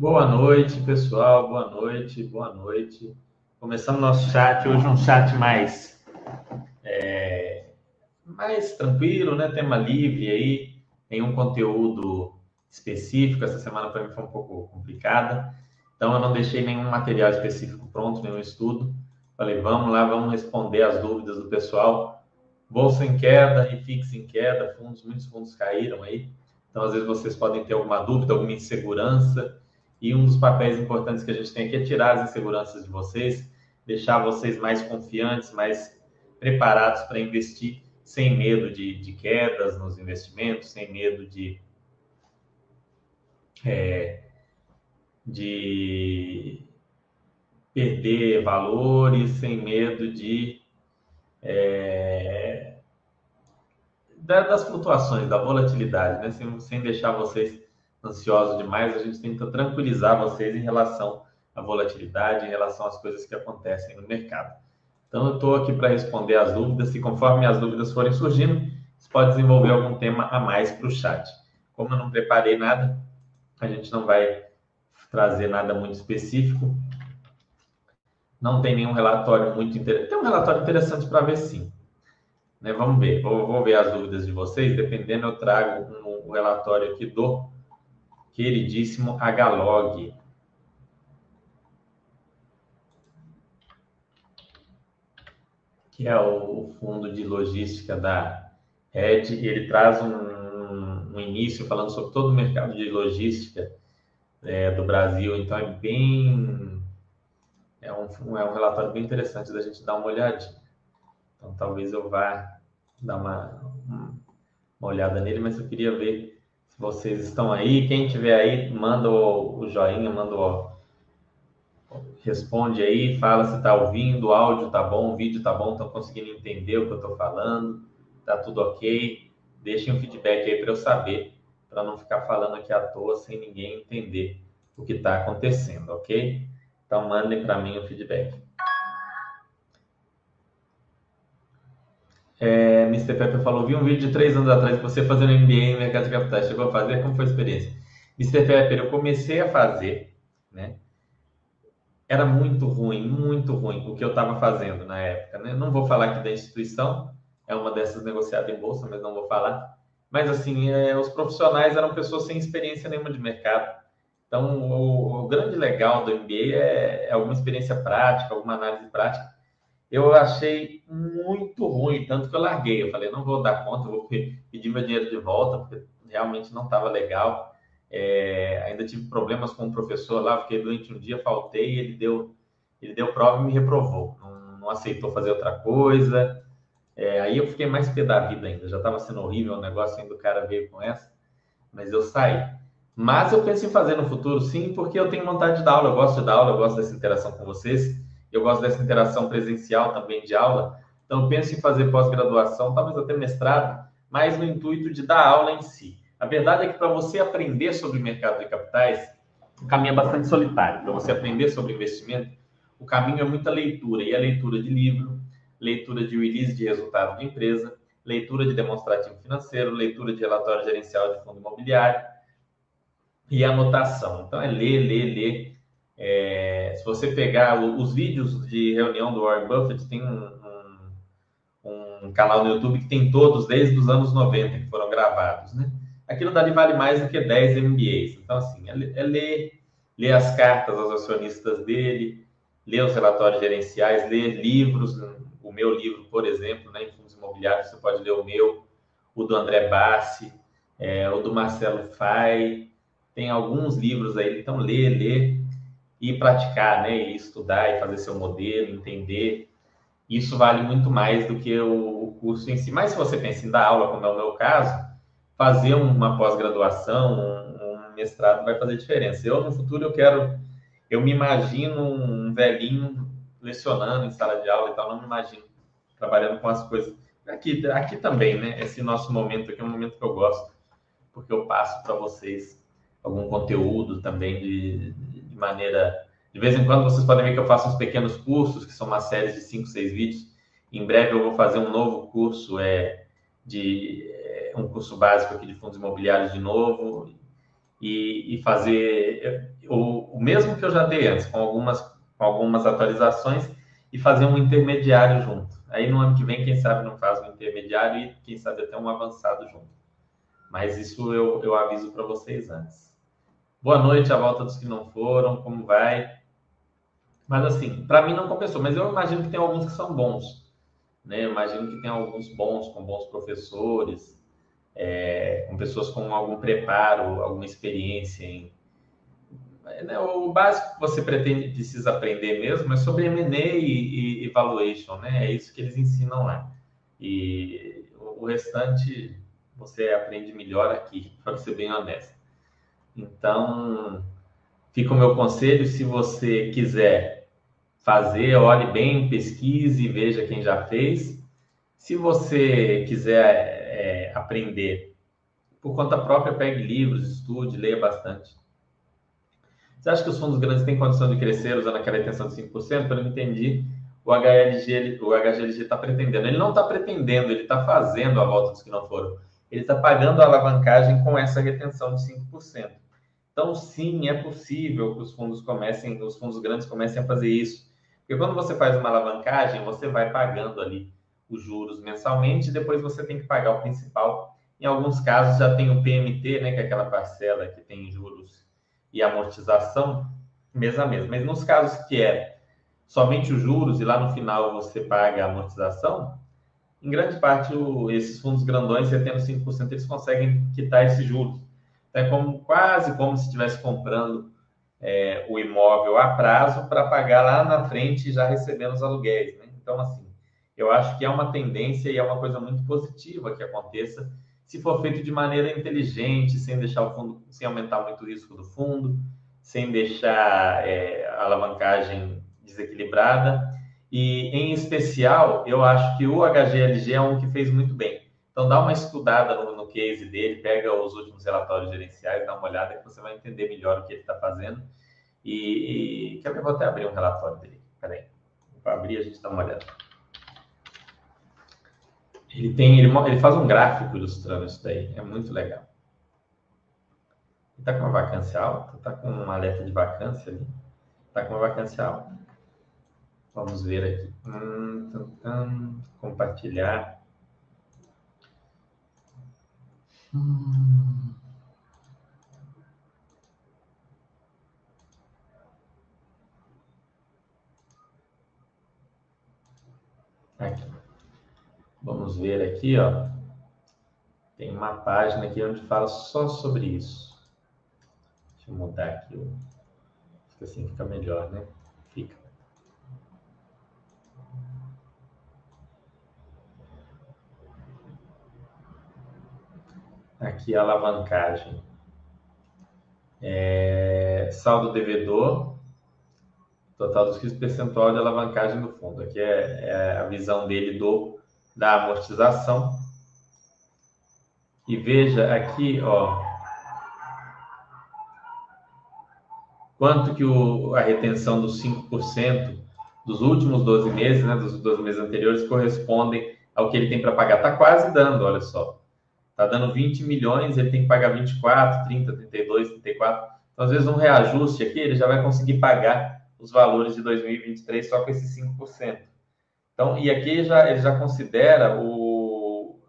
Boa noite, pessoal. Boa noite, boa noite. Começando nosso chat, hoje um chat mais, é, mais tranquilo, né? Tema livre aí, nenhum conteúdo específico. Essa semana para mim foi um pouco complicada, então eu não deixei nenhum material específico pronto, nenhum estudo. Falei, vamos lá, vamos responder as dúvidas do pessoal. Bolsa em queda, refix em queda, fundos, muitos fundos caíram aí. Então, às vezes, vocês podem ter alguma dúvida, alguma insegurança. E um dos papéis importantes que a gente tem aqui é tirar as inseguranças de vocês, deixar vocês mais confiantes, mais preparados para investir sem medo de, de, quedas nos investimentos, sem medo de, é, de perder valores, sem medo de é, das flutuações, da volatilidade, né? sem, sem deixar vocês ansiosos demais, a gente tenta tranquilizar vocês em relação à volatilidade, em relação às coisas que acontecem no mercado. Então, eu estou aqui para responder as dúvidas e conforme as dúvidas forem surgindo, você pode desenvolver algum tema a mais para o chat. Como eu não preparei nada, a gente não vai trazer nada muito específico. Não tem nenhum relatório muito interessante. Tem um relatório interessante para ver sim. Né? Vamos ver. Vou, vou, ver as dúvidas de vocês. Dependendo, eu trago um relatório aqui do queridíssimo Hlog. Que é o fundo de logística da Ed. Ele traz um, um início falando sobre todo o mercado de logística é, do Brasil. Então, é bem. É um, é um relatório bem interessante da gente dar uma olhadinha. Então, talvez eu vá dar uma, uma olhada nele, mas eu queria ver vocês estão aí. Quem tiver aí, manda o, joinha, manda o. Responde aí, fala se está ouvindo, o áudio tá bom, o vídeo tá bom, estão conseguindo entender o que eu estou falando, tá tudo ok. Deixem um feedback aí para eu saber, para não ficar falando aqui à toa sem ninguém entender o que está acontecendo, ok? Então mandem para mim o feedback. É, Mr. Pepper falou, vi um vídeo de três anos atrás de você fazendo MBA em mercado de capitais. Chegou a fazer? Como foi a experiência? Mr. Pepper, eu comecei a fazer, né? Era muito ruim, muito ruim o que eu estava fazendo na época. Né? Não vou falar aqui da instituição, é uma dessas negociadas em bolsa, mas não vou falar. Mas, assim, é, os profissionais eram pessoas sem experiência nenhuma de mercado. Então, o, o grande legal do MBA é, é alguma experiência prática, alguma análise prática eu achei muito ruim, tanto que eu larguei. Eu falei, não vou dar conta, vou pedir meu dinheiro de volta, porque realmente não estava legal. É, ainda tive problemas com o professor lá, fiquei doente um dia, faltei, ele deu, ele deu prova e me reprovou. Não, não aceitou fazer outra coisa. É, aí eu fiquei mais pé da vida ainda, já estava sendo horrível o negócio ainda o cara veio com essa, mas eu saí. Mas eu penso em fazer no futuro, sim, porque eu tenho vontade de dar aula, eu gosto de dar aula, eu gosto dessa interação com vocês eu gosto dessa interação presencial também de aula, então penso em fazer pós-graduação, talvez até mestrado, mas no intuito de dar aula em si. A verdade é que para você aprender sobre o mercado de capitais, o caminho é bastante solitário. Para você aprender sobre investimento, o caminho é muita leitura, e a leitura de livro, leitura de release de resultado de empresa, leitura de demonstrativo financeiro, leitura de relatório gerencial de fundo imobiliário e anotação. Então é ler, ler, ler é, se você pegar os vídeos de reunião do Warren Buffett, tem um, um, um, canal no YouTube que tem todos desde os anos 90 que foram gravados, né? Aquilo dali vale mais do que 10 MBAs. Então, assim, é, é ler, ler as cartas aos acionistas dele, ler os relatórios gerenciais, ler livros, o meu livro, por exemplo, né, em fundos imobiliários, você pode ler o meu, o do André Bassi, é, o do Marcelo Fai, tem alguns livros aí, então ler, ler, e praticar, né? E estudar e fazer seu modelo, entender. Isso vale muito mais do que o, curso em si. Mas se você pensa em dar aula, como é o meu caso, fazer uma pós-graduação, um, um, mestrado vai fazer diferença. Eu, no futuro, eu quero... Eu me imagino um velhinho lecionando em sala de aula e tal, não me imagino trabalhando com as coisas. Aqui, aqui também, né? Esse nosso momento aqui é um momento que eu gosto, porque eu passo para vocês algum conteúdo também de, maneira. De vez em quando vocês podem ver que eu faço uns pequenos cursos, que são uma série de 5, 6 vídeos. Em breve eu vou fazer um novo curso, é, de é, um curso básico aqui de fundos imobiliários de novo. e, e fazer o, o, mesmo que eu já dei antes, com algumas, com algumas atualizações, e fazer um intermediário junto. Aí no ano que vem, quem sabe não faz um intermediário e quem sabe até um avançado junto. Mas isso eu, eu aviso para vocês antes. Boa noite, a volta dos que não foram, como vai? Mas assim, para mim não compensou, mas eu imagino que tem alguns que são bons. Né? Eu imagino que tem alguns bons, com bons professores, é, com pessoas com algum preparo, alguma experiência em. Né, o básico que você pretende, precisa aprender mesmo é sobre M&A e, e evaluation, né? É isso que eles ensinam lá. E o restante você aprende melhor aqui, para ser bem honesto. Então, fica o meu conselho, se você quiser fazer, olhe bem, pesquise, veja quem já fez. Se você quiser é, aprender por conta própria, pegue livros, estude, leia bastante. Você acha que os fundos grandes têm condição de crescer usando aquela retenção de 5%? Pelo que eu entendi, o HLG, o está pretendendo. Ele não está pretendendo, ele está fazendo a volta dos que não foram. Ele está pagando a alavancagem com essa retenção de 5%. Então, sim, é possível que os fundos comecem, os fundos grandes comecem a fazer isso. Porque quando você faz uma alavancagem, você vai pagando ali os juros mensalmente e depois você tem que pagar o principal. Em alguns casos já tem o PMT, né, que é aquela parcela que tem juros e amortização mês a mês. Mas nos casos que é somente os juros e lá no final você paga a amortização, em grande parte o, esses fundos grandões, você tendo 5%, eles conseguem quitar esses juros. É como, quase como se estivesse comprando é, o imóvel a prazo para pagar lá na frente já recebendo os aluguéis. Né? Então, assim, eu acho que é uma tendência e é uma coisa muito positiva que aconteça se for feito de maneira inteligente, sem deixar o fundo, sem aumentar muito o risco do fundo, sem deixar é, a alavancagem desequilibrada. E, em especial, eu acho que o HGLG é um que fez muito bem. Então, dá uma estudada no case dele, pega os últimos relatórios gerenciais, dá uma olhada que você vai entender melhor o que ele está fazendo. E, e quer ver? Vou até abrir um relatório dele. Peraí. Vou abrir a gente dá uma olhada. Ele tem, ele, ele faz um gráfico ilustrando isso daí. É muito legal. Está com uma vacância alta, está com um alerta de vacância ali. Está com uma vacância alta. Vamos ver aqui. Hum, tum, tum, compartilhar. Hum. Aqui. Vamos ver aqui, ó. Tem uma página aqui onde fala só sobre isso. Deixa eu mudar aqui. Fica assim, fica melhor, né? Fica. Aqui a alavancagem. É, saldo devedor, total dos riscos percentual de alavancagem do fundo. Aqui é, é a visão dele do da amortização. E veja aqui, ó, quanto que o, a retenção dos 5% dos últimos 12 meses, né, dos 12 meses anteriores, correspondem ao que ele tem para pagar. Está quase dando, olha só. Está dando 20 milhões, ele tem que pagar 24, 30, 32, 34. Então, às vezes, um reajuste aqui, ele já vai conseguir pagar os valores de 2023 só com esses 5%. Então, e aqui já, ele já considera o,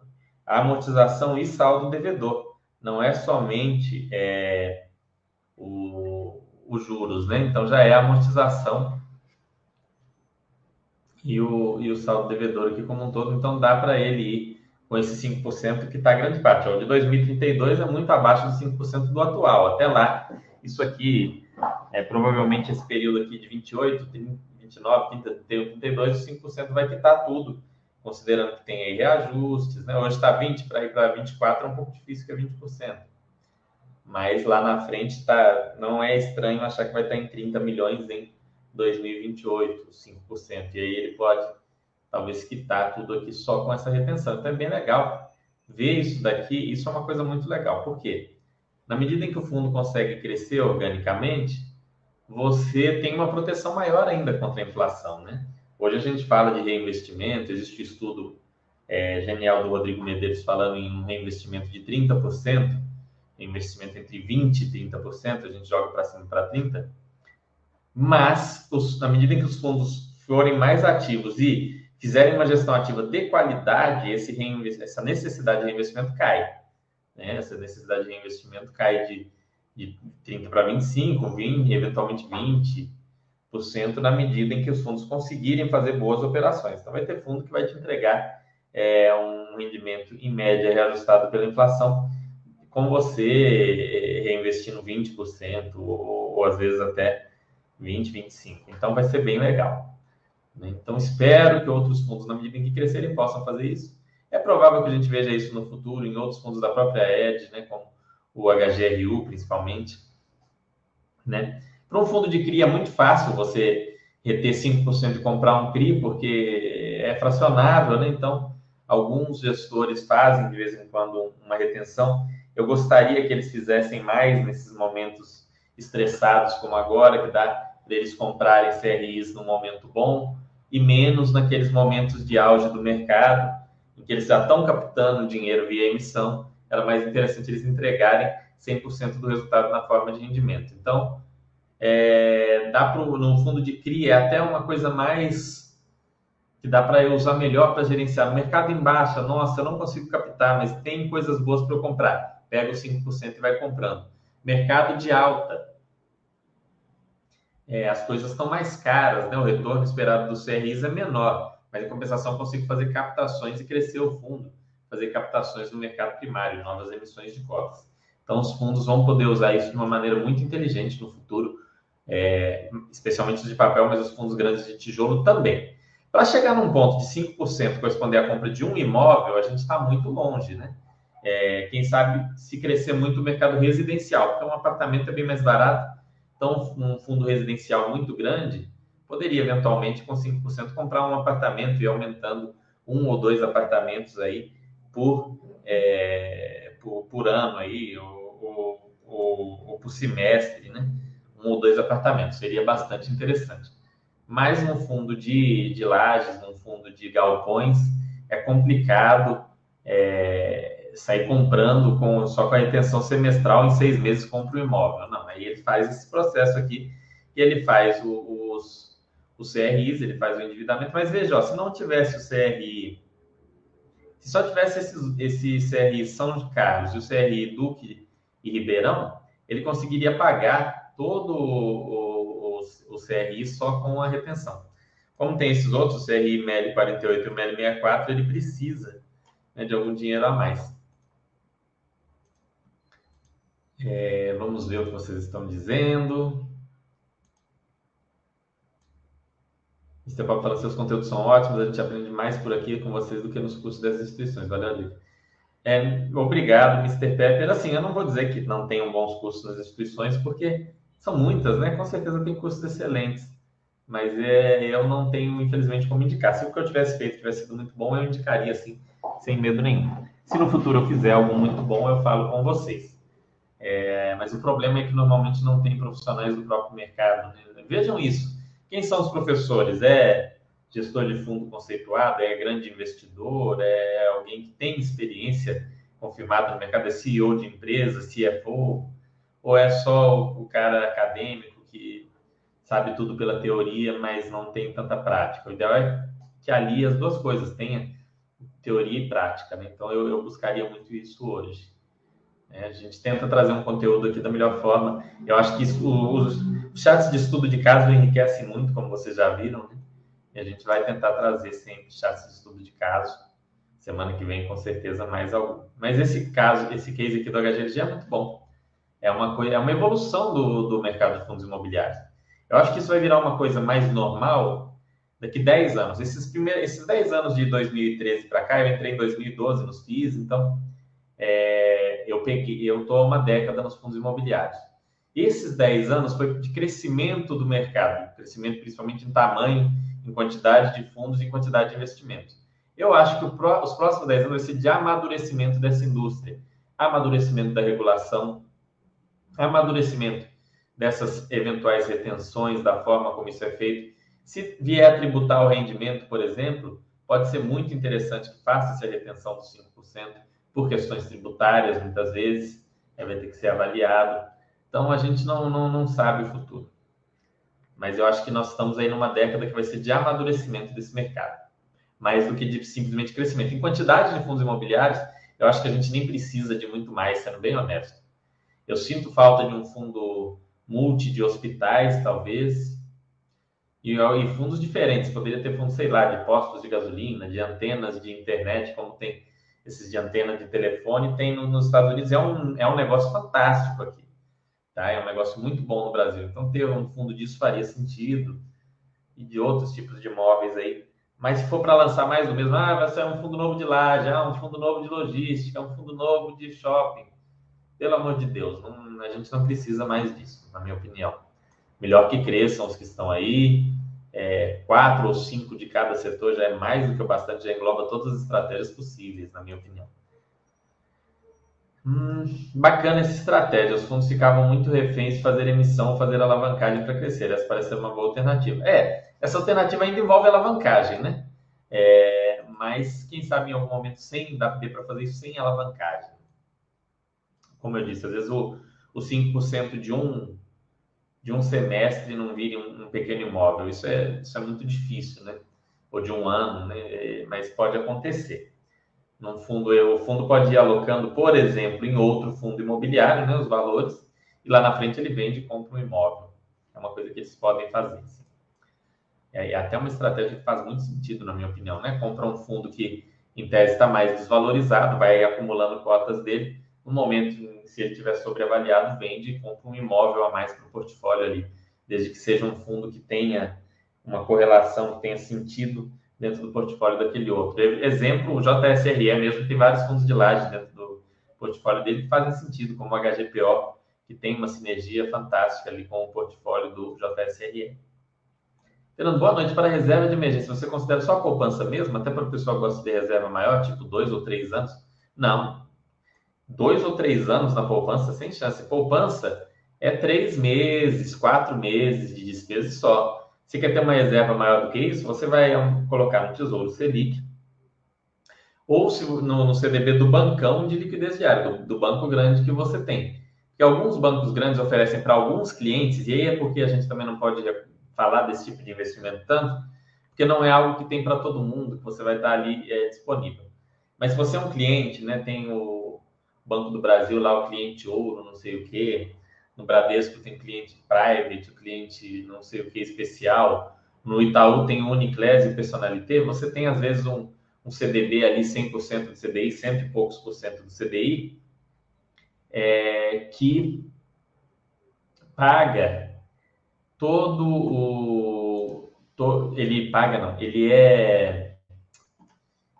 a amortização e saldo devedor. Não é somente é, o, os juros, né? Então já é a amortização e o, e o saldo devedor aqui como um todo. Então dá para ele ir com esse 5% que está grande parte. O de 2032 é muito abaixo dos 5% do atual. Até lá, isso aqui, é provavelmente esse período aqui de 28, 30, 29, 30, 32, 5% vai quitar tudo, considerando que tem aí reajustes, né? Hoje está 20, para ir para 24 é um pouco difícil que é 20%. Mas lá na frente tá, não é estranho achar que vai estar em 30 milhões em 2028, 5%. E aí ele pode talvez quitar tudo aqui só com essa retenção. Então é bem legal ver isso daqui. Isso é uma coisa muito legal. Por quê? Na medida em que o fundo consegue crescer organicamente, você tem uma proteção maior ainda contra a inflação, né? Hoje a gente fala de reinvestimento, existe um estudo é, genial do Rodrigo Medeiros falando em um reinvestimento de 30% investimento entre 20% e 30%, a gente joga para cima para 30%, mas os, na medida em que os fundos forem mais ativos e fizerem uma gestão ativa de qualidade, esse essa necessidade de reinvestimento cai. Né? Essa necessidade de reinvestimento cai de, de 30% para 25%, 20%, eventualmente 20%, na medida em que os fundos conseguirem fazer boas operações. Então, vai ter fundo que vai te entregar é, um rendimento, em média, reajustado pela inflação, com você é, reinvestindo 20%, ou, ou às vezes até 20, 25. Então vai ser bem legal. Né? Então espero que outros fundos, na medida em que crescerem, possam fazer isso. É provável que a gente veja isso no futuro em outros fundos da própria Ed, né, como o HGRU principalmente. Né? Para um fundo de CRI é muito fácil você reter 5% e comprar um CRI, porque é fracionável, né? Então, alguns gestores fazem de vez em quando uma retenção. Eu gostaria que eles fizessem mais nesses momentos estressados como agora, que dá deles comprarem CRIs no momento bom e menos naqueles momentos de auge do mercado, em que eles já estão captando dinheiro via emissão, era mais interessante eles entregarem 100% do resultado na forma de rendimento. Então, é, dá para no fundo de CRI é até uma coisa mais que dá para eu usar melhor para gerenciar. No mercado em baixa, nossa, eu não consigo captar, mas tem coisas boas para eu comprar. Pega os 5% e vai comprando. Mercado de alta, é, as coisas estão mais caras, né? o retorno esperado do CRIs é menor, mas em compensação consigo fazer captações e crescer o fundo, fazer captações no mercado primário, novas emissões de cotas. Então, os fundos vão poder usar isso de uma maneira muito inteligente no futuro, é, especialmente os de papel, mas os fundos grandes de tijolo também. Para chegar num ponto de 5% corresponder à compra de um imóvel, a gente está muito longe, né? É, quem sabe se crescer muito o mercado residencial, porque um apartamento é bem mais barato, então, um fundo residencial muito grande poderia eventualmente com 5% comprar um apartamento e aumentando um ou dois apartamentos aí por, é, por, por, ano aí, ou, ou, ou, por semestre, né? Um ou dois apartamentos, seria bastante interessante. Mas um fundo de, de lajes, um fundo de galpões, é complicado é, sair comprando com, só com a intenção semestral, em seis meses compra o imóvel. Não, aí ele faz esse processo aqui, e ele faz o, os, os CRIs, ele faz o endividamento, mas veja, ó, se não tivesse o CRI, se só tivesse esse, esse CRI São Carlos e o CRI Duque e Ribeirão, ele conseguiria pagar todo o, o, o CRI só com a retenção. Como tem esses outros, o CRI MEL 48 e o MEL 64, ele precisa né, de algum dinheiro a mais. É, vamos ver o que vocês estão dizendo. Mr. Papo fala seus conteúdos são ótimos, a gente aprende mais por aqui com vocês do que nos cursos das instituições. Valeu, Alívio. É, obrigado, Mr. Pepper. Assim, eu não vou dizer que não tenham bons cursos nas instituições, porque são muitas, né? Com certeza tem cursos excelentes. Mas é, eu não tenho, infelizmente, como indicar. Se o que eu tivesse feito tivesse sido muito bom, eu indicaria, assim, sem medo nenhum. Se no futuro eu fizer algo muito bom, eu falo com vocês. Mas o problema é que normalmente não tem profissionais do próprio mercado. Né? Vejam isso. Quem são os professores? É gestor de fundo conceituado? É grande investidor? É alguém que tem experiência confirmada no mercado? É CEO de empresa? CFO? Ou é só o cara acadêmico que sabe tudo pela teoria, mas não tem tanta prática? O ideal é que ali as duas coisas tenha teoria e prática. Né? Então eu, eu buscaria muito isso hoje. É, a gente tenta trazer um conteúdo aqui da melhor forma. Eu acho que isso, os, os chats de estudo de caso enriquecem muito, como vocês já viram, né? E a gente vai tentar trazer sempre chats de estudo de caso. Semana que vem, com certeza, mais algum. Mas esse caso, esse case aqui do HGLG é muito bom. É uma, coisa, é uma evolução do, do mercado de fundos imobiliários. Eu acho que isso vai virar uma coisa mais normal daqui 10 anos. Esses, primeiros, esses 10 anos de 2013 para cá, eu entrei em 2012 nos FIIs, então é, eu peguei, eu estou há uma década nos fundos imobiliários. Esses 10 anos foi de crescimento do mercado, crescimento principalmente em tamanho, em quantidade de fundos e quantidade de investimentos. Eu acho que pro, os próximos 10 anos vai ser de amadurecimento dessa indústria, amadurecimento da regulação, amadurecimento dessas eventuais retenções, da forma como isso é feito. Se vier a tributar o rendimento, por exemplo, pode ser muito interessante que faça essa retenção dos 5% por questões tributárias, muitas vezes, vai ter que ser avaliado. Então a gente não, não, não sabe o futuro. Mas eu acho que nós estamos aí numa década que vai ser de amadurecimento desse mercado, mais do que de simplesmente crescimento. Em quantidade de fundos imobiliários, eu acho que a gente nem precisa de muito mais, sendo bem honesto. Eu sinto falta de um fundo multi de hospitais, talvez, e, e fundos diferentes. Poderia ter fundos, sei lá, de postos de gasolina, de antenas de internet, como tem esses de antena de telefone, tem no, nos Estados Unidos. É um, é um negócio fantástico aqui. Tá? É um negócio muito bom no Brasil. Então, ter um fundo disso faria sentido. E de outros tipos de imóveis aí. Mas se for para lançar mais do mesmo, ah, vai ser um fundo novo de laje, ah, um fundo novo de logística, um fundo novo de shopping. Pelo amor de Deus, não, a gente não precisa mais disso, na minha opinião. Melhor que cresçam os que estão aí. É, quatro ou cinco de cada setor já é mais do que o bastante, já engloba todas as estratégias possíveis, na minha opinião. Hum, bacana essa estratégia. Os fundos ficavam muito reféns de fazer emissão, fazer alavancagem para crescer. Essa parece ser uma boa alternativa. É, essa alternativa ainda envolve alavancagem, né? É, mas quem sabe em algum momento sem dar para fazer isso sem alavancagem. Como eu disse, às vezes o, o 5% de um de um semestre não vire um, um, pequeno imóvel. Isso é, isso é muito difícil, né? Ou de um ano, né? É, mas pode acontecer. Num fundo, o fundo pode ir alocando, por exemplo, em outro fundo imobiliário, né? Os valores, e lá na frente ele vende e compra um imóvel. É uma coisa que eles podem fazer. Sim. É até uma estratégia que faz muito sentido, na minha opinião, né? Compra um fundo que, em tese, está mais desvalorizado, vai acumulando cotas dele. No momento, se ele tiver sobreavaliado, vende e compra um imóvel a mais para o portfólio ali, desde que seja um fundo que tenha uma correlação, que tenha sentido dentro do portfólio daquele outro. Exemplo, o JSRE mesmo tem vários fundos de laje dentro do portfólio dele que fazem sentido, como o HGPO, que tem uma sinergia fantástica ali com o portfólio do JSRE. Fernando, boa noite. Para reserva de emergência, você considera só a poupança mesmo? Até para o pessoal que gosta de reserva maior, tipo dois ou três anos? Não. Dois ou três anos na poupança, sem chance. Poupança é três meses, quatro meses de despesa só. Se quer ter uma reserva maior do que isso, você vai colocar no Tesouro Selic ou no, CDB do bancão de liquidez diária, do, do banco grande que você tem. Porque alguns bancos grandes oferecem para alguns clientes, e aí é porque a gente também não pode falar desse tipo de investimento tanto, porque não é algo que tem para todo mundo, que você vai estar ali é, disponível. Mas se você é um cliente, né, tem o Banco do Brasil lá, o cliente ouro, não sei o quê, no Bradesco tem cliente private, o cliente não sei o que especial. No Itaú tem Uniclass e Personalité. Você tem, às vezes, um, um CDB ali 100% do CDI, cento e poucos por cento do CDI, é, que paga todo o... To, ele paga, não. Ele é...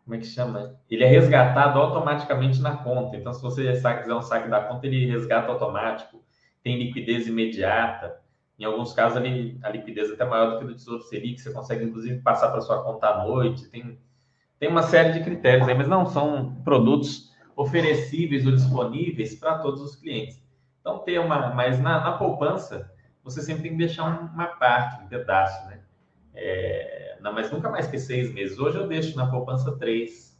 Como é que chama? Ele é resgatado automaticamente na conta. Então, se você quiser um saque da conta, ele resgata automático tem liquidez imediata. Em alguns casos, ali, a liquidez é até maior do que do Tesouro Selic, você consegue, inclusive, passar para sua conta à noite. Tem, tem uma série de critérios aí, mas não são produtos oferecíveis ou disponíveis para todos os clientes. Então, ter uma. Mas na, na poupança, você sempre tem que deixar uma parte, um pedaço, né? É, não, mas nunca mais que seis meses. Hoje eu deixo na poupança três.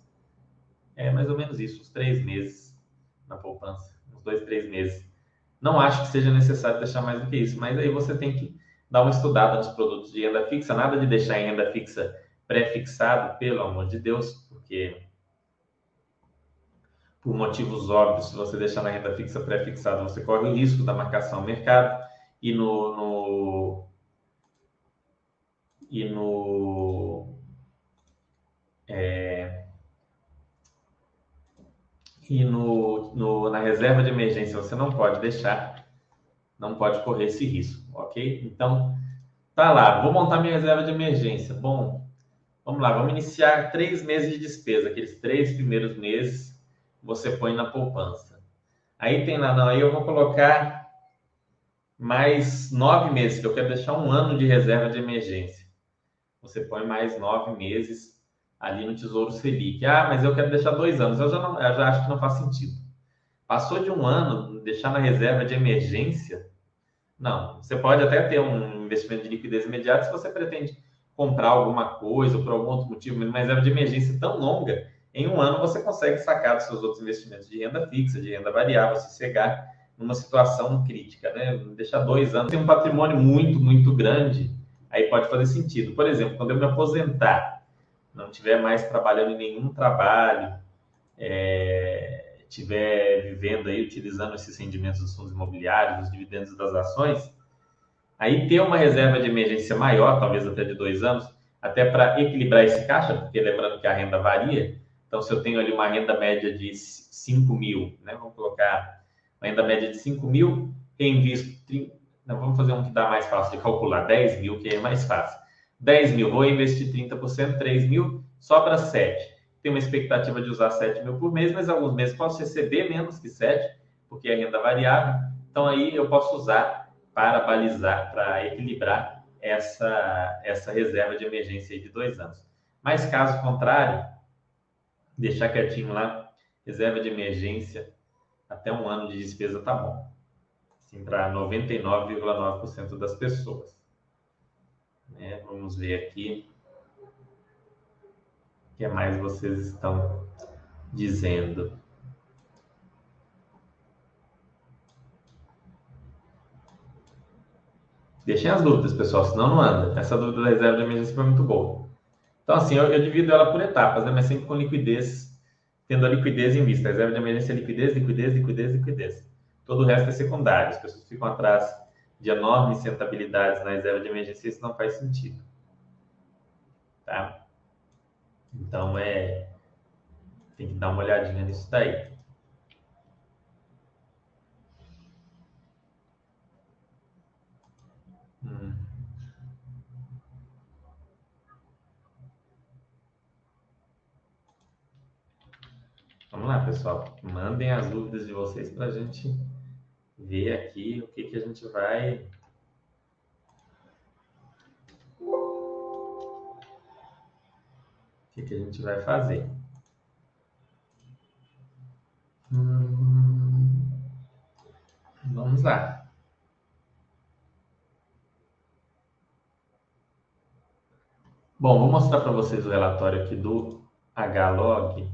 É mais ou menos isso, uns três meses na poupança, uns dois, três meses. Não acho que seja necessário deixar mais do que isso, mas aí você tem que dar uma estudada nos produtos de renda fixa, nada de deixar em renda fixa pré-fixado, pelo amor de Deus, porque por motivos óbvios, se você deixar na renda fixa pré-fixada, você corre o risco da marcação ao mercado e no, no e no é, e no, no, na reserva de emergência você não pode deixar, não pode correr esse risco, ok? Então, tá lá, vou montar minha reserva de emergência. Bom, vamos lá, vamos iniciar três meses de despesa, aqueles três primeiros meses você põe na poupança. Aí tem lá, não, aí eu vou colocar mais nove meses, que eu quero deixar um ano de reserva de emergência. Você põe mais nove meses ali no Tesouro Selic. Ah, mas eu quero deixar dois anos. Eu já, não, eu já acho que não faz sentido. Passou de um ano, deixar na reserva de emergência? Não. Você pode até ter um investimento de liquidez imediata se você pretende comprar alguma coisa ou por algum outro motivo, mas uma reserva de emergência tão longa em um ano você consegue sacar dos seus outros investimentos de renda fixa, de renda variável, se cegar numa situação crítica, né? Deixar dois anos, tem um patrimônio muito, muito grande, aí pode fazer sentido. Por exemplo, quando eu me aposentar, não tiver mais trabalhando em nenhum trabalho, é, tiver vivendo aí, utilizando esses rendimentos dos fundos imobiliários, dos dividendos das ações, aí ter uma reserva de emergência maior, talvez até de dois anos, até para equilibrar esse caixa, porque lembrando que a renda varia, então se eu tenho ali uma renda média de 5 mil, né, vamos colocar uma renda média de 5 mil, reinvisto, 30, não, vamos fazer um que dá mais fácil de calcular, 10 mil, que é mais fácil. 10 mil, vou investir 30%, 3 mil, sobra 7. Tem uma expectativa de usar 7 mil por mês, mas alguns meses posso receber menos que 7, porque é renda variável. Então aí eu posso usar para balizar, para equilibrar essa, essa reserva de emergência de dois anos. Mas caso contrário, deixar quietinho lá, reserva de emergência até um ano de despesa tá bom. Assim, para 99,9% das pessoas. Né? Vamos ver aqui o que mais vocês estão dizendo. Deixem as dúvidas, pessoal, senão não anda. Essa dúvida da reserva de emergência foi muito boa. Então, assim, eu, eu divido ela por etapas, né? mas sempre com liquidez tendo a liquidez em vista. A reserva de emergência é liquidez, liquidez, liquidez, liquidez. Todo o resto é secundário. As pessoas ficam atrás de enormes rentabilidades na reserva de emergência, isso não faz sentido. Tá? Então, é... Tem que dar uma olhadinha nisso daí. Hum. Vamos lá, pessoal. Mandem as dúvidas de vocês para a gente ver aqui o que, que a gente vai. O que, que a gente vai fazer. Hum... Vamos lá. Bom, vou mostrar para vocês o relatório aqui do HLog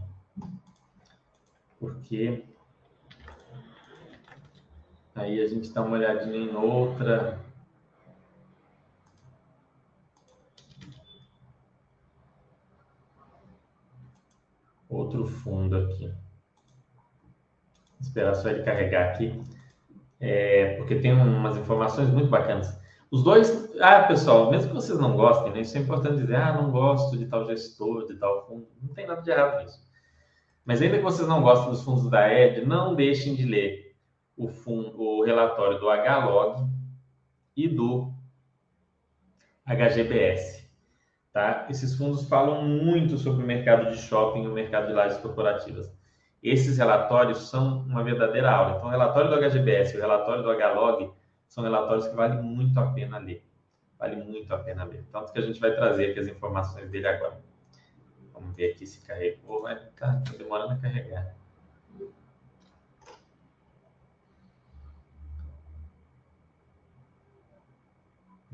porque aí a gente dá uma olhadinha em outra. Outro fundo aqui. esperar só ele carregar aqui. É, porque tem umas informações muito bacanas. Os dois, ah, pessoal, mesmo que vocês não gostem, né, isso é importante dizer, ah, não gosto de tal gestor, de tal fundo, não tem nada de errado nisso. Mas ainda que vocês não gostem dos fundos da ED, não deixem de ler o, fundo, o relatório do HLog e do HGBS. Tá? Esses fundos falam muito sobre o mercado de shopping e o mercado de lajes corporativas. Esses relatórios são uma verdadeira aula. Então, o relatório do HGBS e o relatório do HLog são relatórios que vale muito a pena ler. Vale muito a pena ler. Tanto que a gente vai trazer aqui as informações dele agora. Vamos ver aqui se carregou. Vai ficar tá demorando a carregar.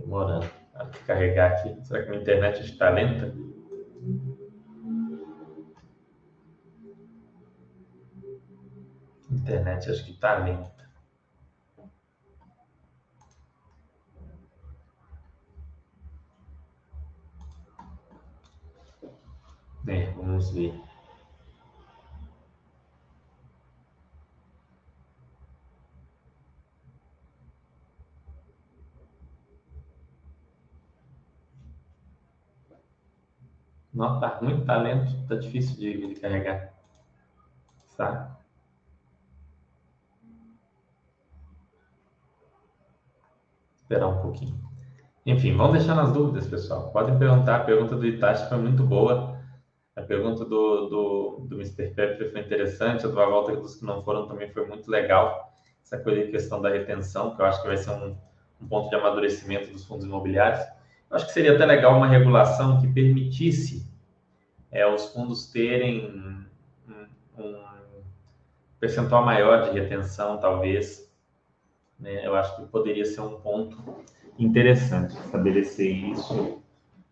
Demorando. Para carregar aqui. Será que minha internet está lenta? Internet acho que está lenta. É, vamos ver. Não, tá muito talento, tá difícil de, de carregar. Tá? Esperar um pouquinho. Enfim, vamos deixar nas dúvidas, pessoal. Podem perguntar. A pergunta do Itachi foi muito boa. A pergunta do, do, do Mr. Pepper foi interessante, a do volta dos que não foram também foi muito legal. Essa coisa de questão da retenção, que eu acho que vai ser um, um ponto de amadurecimento dos fundos imobiliários. Acho que seria até legal uma regulação que permitisse é, os fundos terem um, um percentual maior de retenção, talvez. Né? Eu acho que poderia ser um ponto interessante estabelecer isso.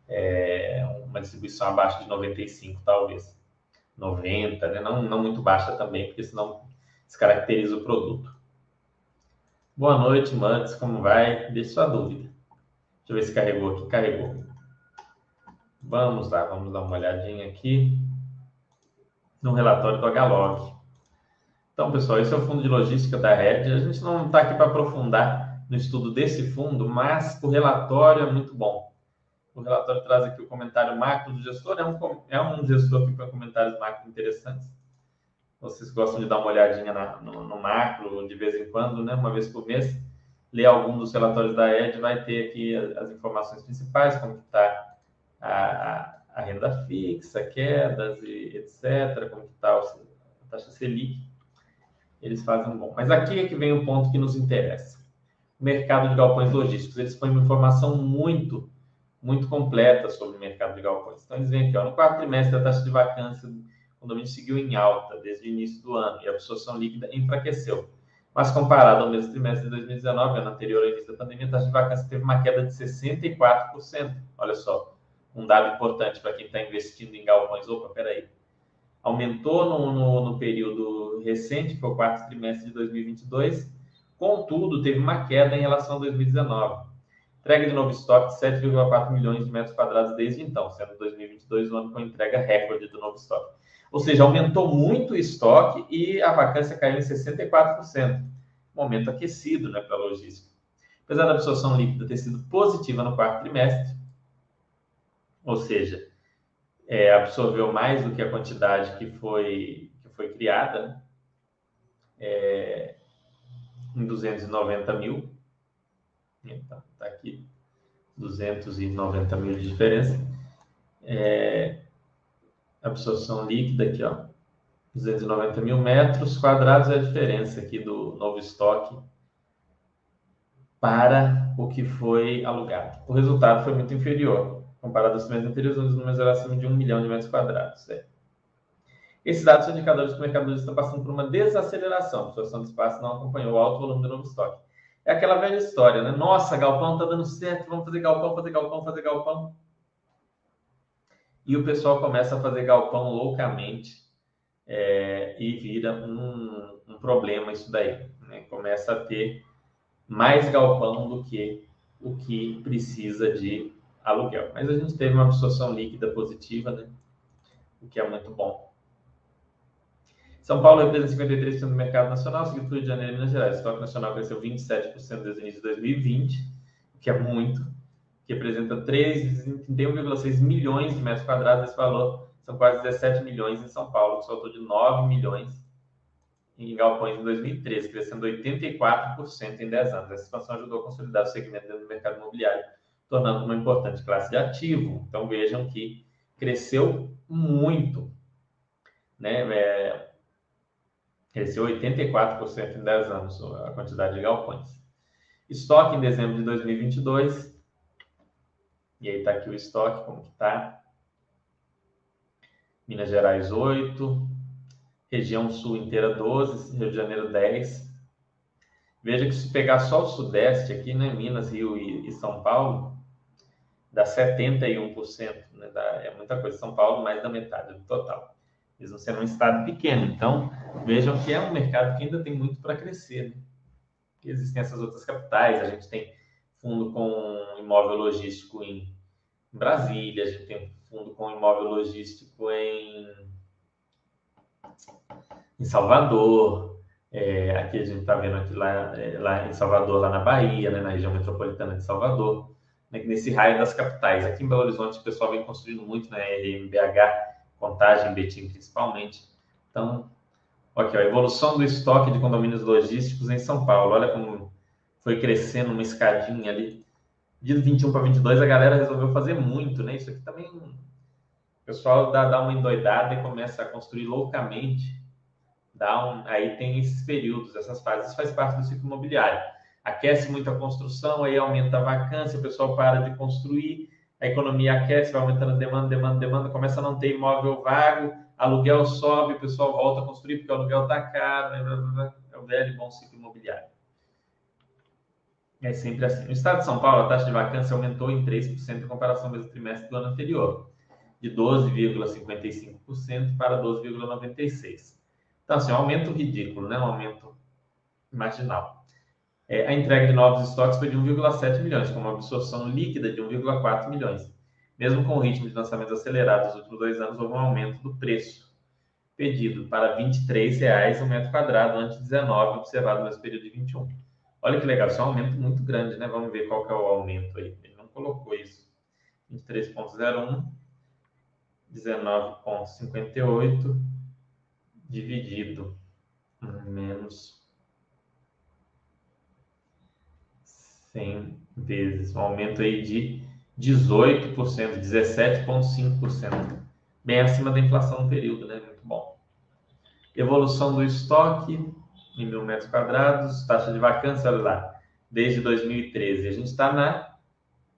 É, uma distribuição abaixo de 95, talvez. 90, né? não, não muito baixa também, porque senão descaracteriza o produto. Boa noite, Mantes, como vai? Deixe sua dúvida. Deixa eu ver se carregou aqui. Carregou. Vamos lá, vamos dar uma olhadinha aqui no relatório do HLog. Então, pessoal, esse é o fundo de logística da Red. A gente não está aqui para aprofundar no estudo desse fundo, mas o relatório é muito bom. O relatório traz aqui o comentário macro do gestor. É um, é um gestor que põe comentários macro interessantes. Vocês gostam de dar uma olhadinha na, no, no, macro de vez em quando, né? uma vez por mês. Ler algum dos relatórios da Ed, vai ter aqui as, informações principais, como está a, a, a, renda fixa, quedas, e etc., como está a taxa Selic. Eles fazem um bom. Mas aqui é que vem o ponto que nos interessa. O mercado de galpões logísticos. Eles põem uma informação muito muito completa sobre o mercado de galpões. Então, eles vêm aqui, ó, no quarto trimestre, a taxa de vacância do condomínio seguiu em alta desde o início do ano e a absorção líquida enfraqueceu. Mas, comparado ao mesmo trimestre de 2019, ano anterior ao início da pandemia, a taxa de vacância teve uma queda de 64%. Olha só, um dado importante para quem está investindo em galpões. Opa, peraí. Aumentou no, no, no período recente, foi o quarto trimestre de 2022, contudo, teve uma queda em relação a 2019 Entrega de novo estoque de 7,4 milhões de metros quadrados desde então, sendo 2022 o ano com entrega recorde do novo estoque. Ou seja, aumentou muito o estoque e a vacância caiu em 64%. Momento aquecido né, para a logística. Apesar da absorção líquida ter sido positiva no quarto trimestre, ou seja, é, absorveu mais do que a quantidade que foi, que foi criada, é, em 290 mil, então, está aqui 290 mil de diferença. É, absorção líquida aqui, ó, 290 mil metros quadrados é a diferença aqui do novo estoque para o que foi alugado. O resultado foi muito inferior, comparado aos meses anteriores, onde os números eram acima de um milhão de metros quadrados. É. Esses dados são indicadores que o mercado está passando por uma desaceleração. A absorção de espaço não acompanhou o alto volume do novo estoque. É aquela velha história, né? Nossa, galpão tá dando certo, vamos fazer galpão, fazer galpão, fazer galpão. E o pessoal começa a fazer galpão loucamente é, e vira um, um, problema isso daí. Né? Começa a ter mais galpão do que o que precisa de aluguel. Mas a gente teve uma absorção líquida positiva, né? o que é muito bom. São Paulo representa 53% do mercado nacional, seguido por Rio de Janeiro e Minas Gerais. O estoque nacional cresceu 27% desde o início de 2020, o que é muito, que representa 31,6 milhões de metros quadrados. Esse valor são quase 17 milhões em São Paulo, que saltou de 9 milhões em galpões em 2013, crescendo 84% em 10 anos. Essa expansão ajudou a consolidar o segmento dentro do mercado imobiliário, tornando uma importante classe de ativo. Então vejam que cresceu muito, né? É, Cresceu 84% em 10 anos a quantidade de galpões. Estoque em dezembro de 2022. E aí está aqui o estoque, como que está. Minas Gerais 8. Região Sul inteira 12. Rio de Janeiro 10. Veja que se pegar só o Sudeste aqui, né, Minas, Rio e, São Paulo, dá 71%. Né, dá, é muita coisa. São Paulo, mais da metade do total mesmo sendo um estado pequeno. Então, vejam que é um mercado que ainda tem muito para crescer. Né? Existem essas outras capitais, a gente tem fundo com imóvel logístico em Brasília, a gente tem fundo com imóvel logístico em, em Salvador, é, aqui a gente está vendo aqui lá, é, lá em Salvador, lá na Bahia, né, na região metropolitana de Salvador, né, nesse raio das capitais. Aqui em Belo Horizonte o pessoal vem construindo muito, né, RMBH, Contagem, Betim principalmente. Então, aqui, a evolução do estoque de condomínios logísticos em São Paulo. Olha como foi crescendo uma escadinha ali. De 21 para 22, a galera resolveu fazer muito, né? Isso aqui também. O pessoal dá, dá uma endoidada e começa a construir loucamente. Dá um, aí tem esses períodos, essas fases, isso faz parte do ciclo imobiliário. Aquece muito a construção, aí aumenta a vacância, o pessoal para de construir, a economia aquece, vai aumentando a demanda, demanda, demanda, começa a não ter imóvel vago, aluguel sobe, o pessoal volta a construir porque o aluguel está caro, né? é o velho bom ciclo imobiliário. É sempre assim. No estado de São Paulo, a taxa de vacância aumentou em 3% em comparação ao mesmo trimestre do ano anterior. de 12,55% para 12,96%. Então, assim, um aumento ridículo, né? um aumento marginal. É, a entrega de novos estoques foi de 1,7 milhões, com uma absorção líquida de 1,4 milhões. Mesmo com o ritmo de lançamentos acelerados nos últimos dois anos, houve um aumento do preço pedido para R$ 23,00 o metro quadrado, antes de 19 observado no período de 21. Olha que legal, isso é um aumento muito grande, né? Vamos ver qual que é o aumento aí. Ele não colocou isso. 23,01, 19,58 dividido menos 100 vezes. Um aumento aí de 18%, 17,5%. Bem acima da inflação no período, né? Muito bom. Evolução do estoque em mil metros quadrados, taxa de vacância, olha lá, desde 2013. A gente está na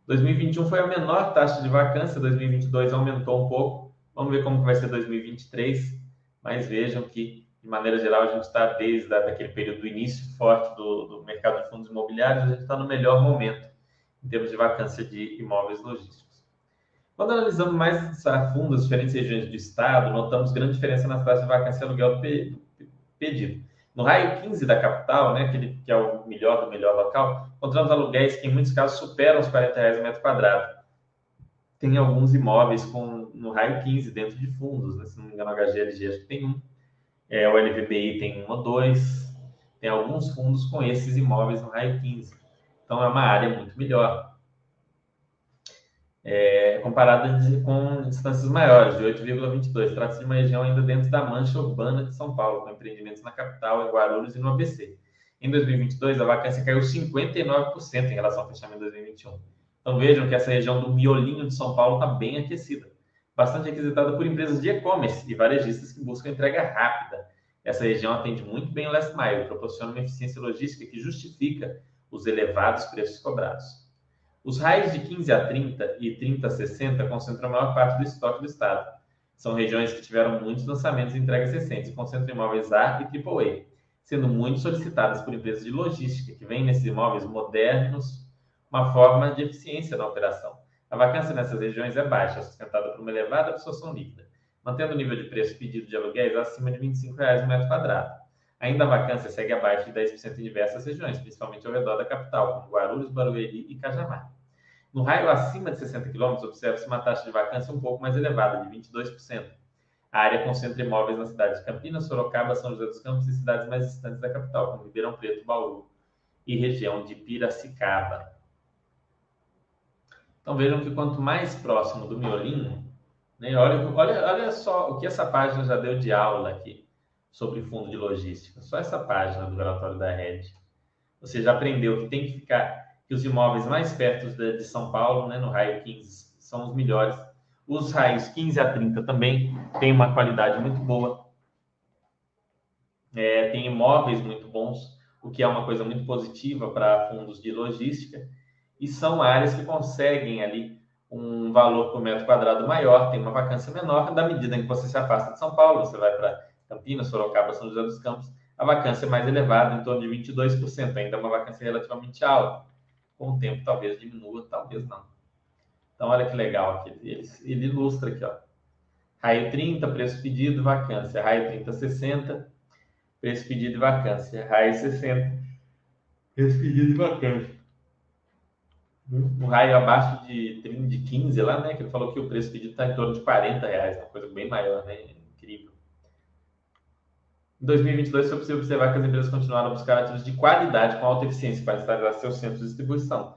2021 foi a menor taxa de vacância, 2022 aumentou um pouco. Vamos ver como vai ser 2023, mas vejam que, de maneira geral, a gente está desde aquele período do início forte do, do mercado de fundos imobiliários, a gente está no melhor momento em termos de vacância de imóveis logísticos. Quando analisamos mais a fundo as diferentes regiões do estado, notamos grande diferença nas taxas de vacância e aluguel do pedido. No raio 15 da capital, né, aquele que é o melhor do melhor local, encontramos aluguéis que em muitos casos superam os 40 reais metro quadrado. Tem alguns imóveis com, no raio 15 dentro de fundos, né, se não me engano, a HGLG acho que tem um, é, o LVBI tem um ou dois, tem alguns fundos com esses imóveis no raio 15. Então é uma área muito melhor é, comparada com distâncias maiores, de 8,22. Trata-se de uma região ainda dentro da mancha urbana de São Paulo, com empreendimentos na capital, em Guarulhos e no ABC. Em 2022, a vacância caiu 59% em relação ao fechamento de 2021. Então vejam que essa região do miolinho de São Paulo está bem aquecida, bastante requisitada por empresas de e-commerce e varejistas que buscam entrega rápida. Essa região atende muito bem o last mile, proporciona uma eficiência logística que justifica os elevados preços cobrados. Os raios de 15 a 30 e 30 a 60 concentram a maior parte do estoque do Estado. São regiões que tiveram muitos lançamentos e entregas recentes, concentram imóveis A e AAA, sendo muito solicitadas por empresas de logística, que veem nesses imóveis modernos uma forma de eficiência na operação. A vacância nessas regiões é baixa, sustentada por uma elevada absorção líquida, mantendo o nível de preço pedido de aluguéis acima de 25 reais o metro quadrado. Ainda a vacância segue abaixo de 10% em diversas regiões, principalmente ao redor da capital, como Guarulhos, Barueri e Cajamar. No raio acima de 60 km, observa-se uma taxa de vacância um pouco mais elevada, de 22%. A área concentra imóveis nas cidades de Campinas, Sorocaba, São José dos Campos e cidades mais distantes da capital, como Ribeirão Preto, Bauru e região de Piracicaba. Então vejam que quanto mais próximo do miolinho, né, olha, olha, olha só o que essa página já deu de aula aqui sobre fundo de logística. Só essa página do relatório da Rede. Você já aprendeu que tem que ficar que os imóveis mais perto de, de São Paulo, né, no raio 15, são os melhores. Os raios 15 a 30 também têm uma qualidade muito boa. É, tem imóveis muito bons, o que é uma coisa muito positiva para fundos de logística. E são áreas que conseguem ali um valor por metro quadrado maior, tem uma vacância menor, da medida em que você se afasta de São Paulo, você vai para Campinas, Sorocaba, São José dos Campos, a vacância é mais elevada, em torno de 22%, ainda é uma vacância relativamente alta com o tempo talvez diminua, talvez não. Então, olha que legal aqui. Ele, ele ilustra aqui, ó. Raio 30, preço pedido, vacância. Raio 30, 60, preço pedido e vacância. Raio 60, preço pedido e vacância. Um raio abaixo de, de 15 lá, né? Que ele falou que o preço pedido está em torno de 40 reais, uma coisa bem maior, né? Em 2022, foi possível observar que as empresas continuaram a buscar ativos de qualidade com alta eficiência para instalar seus centros de distribuição,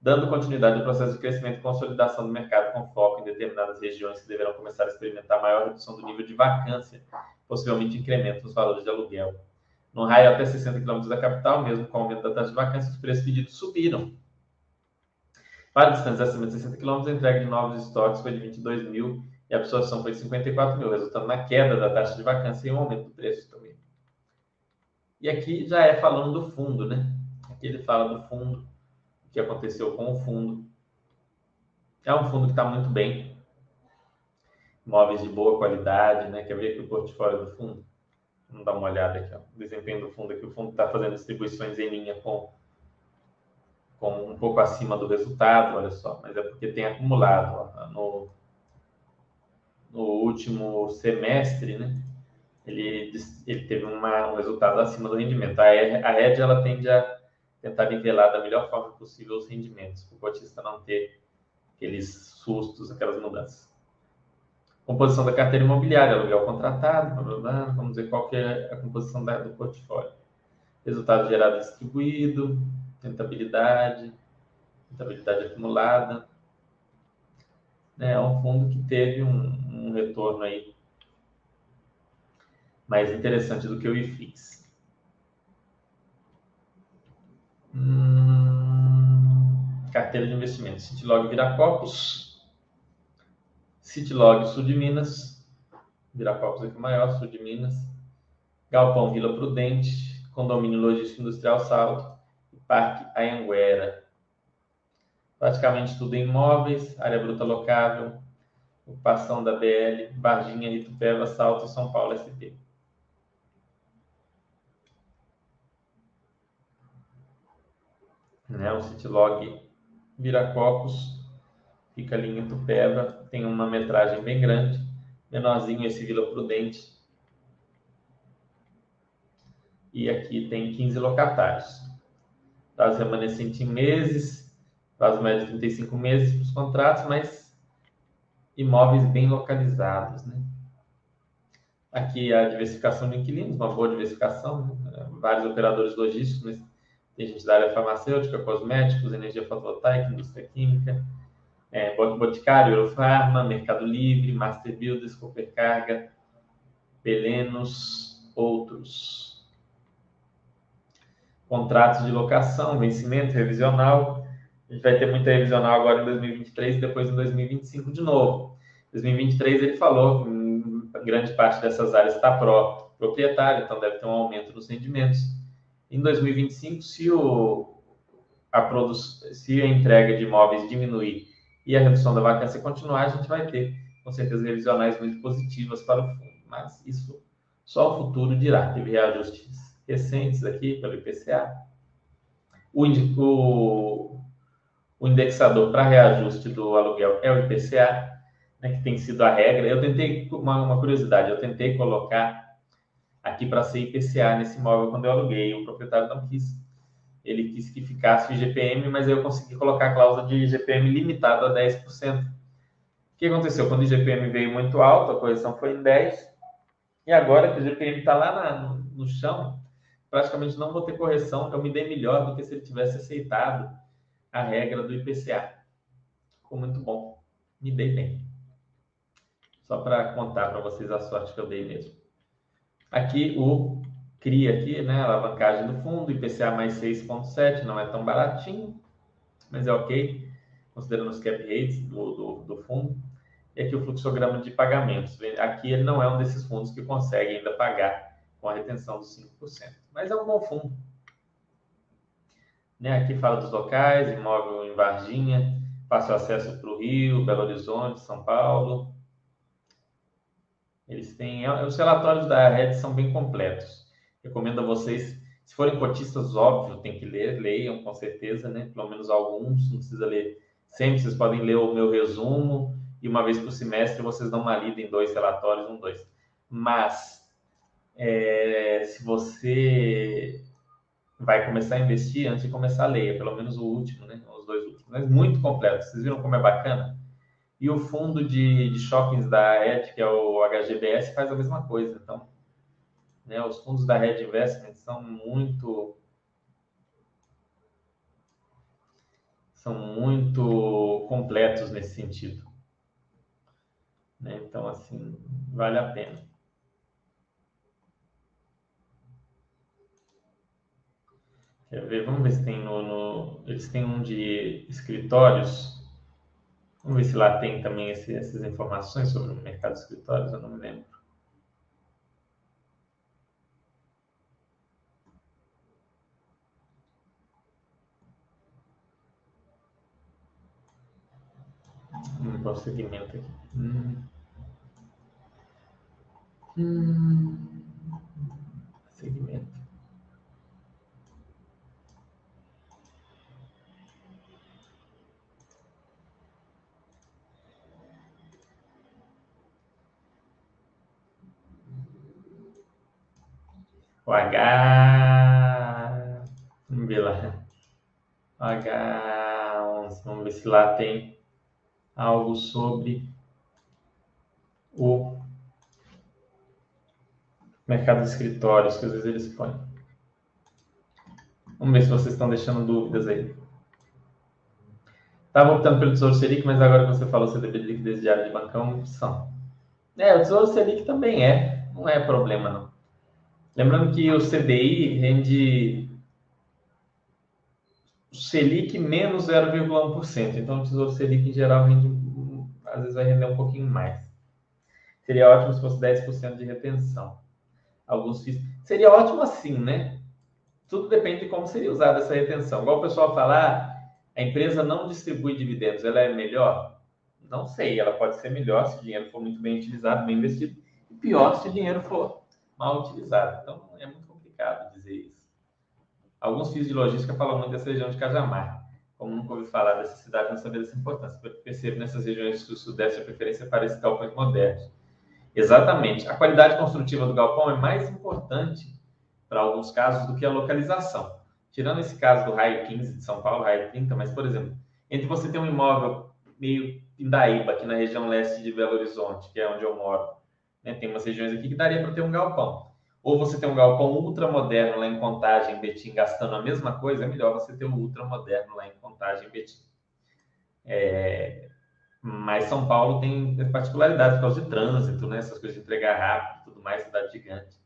dando continuidade ao processo de crescimento e consolidação do mercado com foco em determinadas regiões que deverão começar a experimentar maior redução do nível de vacância, possivelmente incremento nos valores de aluguel. No raio até 60 km da capital, mesmo com o aumento da taxa de vacância, os preços pedidos subiram. Para distantes acima de 60 km, a entrega de novos estoques foi de 22 mil e a absorção foi de 54 mil, resultando na queda da taxa de vacância e um aumento do preço também. E aqui já é falando do fundo, né? Aqui ele fala do fundo, o que aconteceu com o fundo. É um fundo que está muito bem. Imóveis de boa qualidade, né? Quer ver aqui o portfólio do fundo? Vamos dar uma olhada aqui, ó. O desempenho do fundo aqui. O fundo está fazendo distribuições em linha com, com um pouco acima do resultado, olha só. Mas é porque tem acumulado ó, no, no último semestre, né, ele, ele teve uma, um resultado acima do rendimento. A, a Red ela tende a tentar nivelar da melhor forma possível os rendimentos, para o cotista não ter aqueles sustos, aquelas mudanças. Composição da carteira imobiliária, aluguel contratado, blá, blá, blá, vamos ver qual que é a composição da, do portfólio. Resultado gerado distribuído, rentabilidade, rentabilidade acumulada. É um fundo que teve um, um retorno aí mais interessante do que o IFIX. Hum, carteira de investimentos. Citilog Viracopos. Citilog Sul de Minas. Viracopos aqui maior, Sul de Minas. Galpão Vila Prudente. Condomínio Logístico Industrial Salto. E Parque Anhanguera. Praticamente tudo em imóveis, área bruta locável, ocupação da BL, Varginha, Itupeva, Salto São Paulo SP. né? O Citilog Viracopos fica ali em Tupéva, tem uma metragem bem grande, menorzinho esse Vila Prudente. E aqui tem 15 locatários. Prazo remanescente em meses, prazo médio 35 meses para os contratos, mas imóveis bem localizados, né? Aqui a diversificação de inquilinos, uma boa diversificação, né? vários operadores logísticos, mas tem gente da área farmacêutica, cosméticos, energia fotovoltaica, indústria química, é, Boticário, Eurofarma, Mercado Livre, Master Builders, Coopercarga, Pelenos, outros. Contratos de locação, vencimento, revisional. A gente vai ter muita revisional agora em 2023 e depois em 2025 de novo. Em 2023 ele falou que grande parte dessas áreas está pró proprietário, então deve ter um aumento nos rendimentos em 2025, se, o, a produ se a entrega de imóveis diminuir e a redução da vacância continuar, a gente vai ter, com certeza, revisionais muito positivas para o fundo. Mas isso só o futuro dirá. Teve reajustes recentes aqui pelo IPCA. O, o, o indexador para reajuste do aluguel é o IPCA, né, que tem sido a regra. Eu tentei, uma, uma curiosidade, eu tentei colocar aqui para ser IPCA nesse imóvel quando eu aluguei. O proprietário não quis. Ele quis que ficasse o IGPM, mas eu consegui colocar a cláusula de IGPM limitada a 10%. O que aconteceu? Quando o IGPM veio muito alto, a correção foi em 10%, e agora que o IGPM está lá na, no, no chão, praticamente não vou ter correção. Eu me dei melhor do que se ele tivesse aceitado a regra do IPCA. Ficou muito bom. Me dei bem. Só para contar para vocês a sorte que eu dei mesmo. Aqui o CRI aqui, né, alavancagem do fundo, IPCA mais 6,7, não é tão baratinho, mas é ok, considerando os cap rates do, do, do, fundo. E aqui o fluxograma de pagamentos. Aqui ele não é um desses fundos que consegue ainda pagar com a retenção dos 5%, mas é um bom fundo. Né, aqui fala dos locais, imóvel em Varginha, fácil acesso para o Rio, Belo Horizonte, São Paulo, eles têm. É, os relatórios da Red são bem completos. Recomendo a vocês, se forem cotistas, óbvio, tem que ler, leiam com certeza, né? Pelo menos alguns, não precisa ler sempre, vocês podem ler o meu resumo e uma vez por semestre vocês dão uma lida em dois relatórios, um, dois. Mas é, se você vai começar a investir, antes de começar a ler, pelo menos o último, né? Os dois últimos. Mas muito completo. Vocês viram como é bacana? E o fundo de, de shoppings da Red, que é o HGBS, faz a mesma coisa. Então, né, os fundos da Red Investment são muito são muito completos nesse sentido. Né? Então, assim, vale a pena. Quer ver? Vamos ver se tem no, no... Eles têm um de escritórios Vamos ver se lá tem também esse, essas informações sobre o mercado de escritórios, eu não me lembro. Hum, qual segmento aqui? Hum. Hum. Segmento. O H. Vamos ver lá. O H11. Vamos ver se lá tem algo sobre o mercado de escritórios, que às vezes eles põem. Vamos ver se vocês estão deixando dúvidas aí. Estava optando pelo Tesouro Selic, mas agora que você falou CDB de liquidez diária de bancão, são. É, o Tesouro Selic também é. Não é problema, não. Lembrando que o CDI rende Selic menos 0,1%. Então, o Tesouro Selic, em geral, rende, às vezes vai render um pouquinho mais. Seria ótimo se fosse 10% de retenção. Alguns FIIs. Seria ótimo assim, né? Tudo depende de como seria usada essa retenção. Igual o pessoal falar, ah, a empresa não distribui dividendos, ela é melhor? Não sei, ela pode ser melhor se o dinheiro for muito bem utilizado, bem investido, e pior se o dinheiro for mal utilizado. Então, é muito complicado dizer isso. Alguns FIIs de logística falam muito dessa região de Cajamar. Como nunca ouvi falar dessa cidade, não sabia dessa importância. Percebo nessas regiões do Sudeste a preferência para esses galpões modernos. Exatamente. A qualidade construtiva do galpão é mais importante para alguns casos do que a localização. Tirando esse caso do raio 15 de São Paulo, raio 30, mas, por exemplo, entre você ter um imóvel meio Pindaíba, aqui na região leste de Belo Horizonte, que é onde eu moro, né? tem umas regiões aqui que daria para ter um galpão. Ou você tem um galpão ultramoderno lá em Contagem, Betim, gastando a mesma coisa, é melhor você ter um ultramoderno lá em Contagem, Betim. É... Mas São Paulo tem particularidades por causa de trânsito, né? essas coisas de entregar rápido, tudo mais, cidade gigante.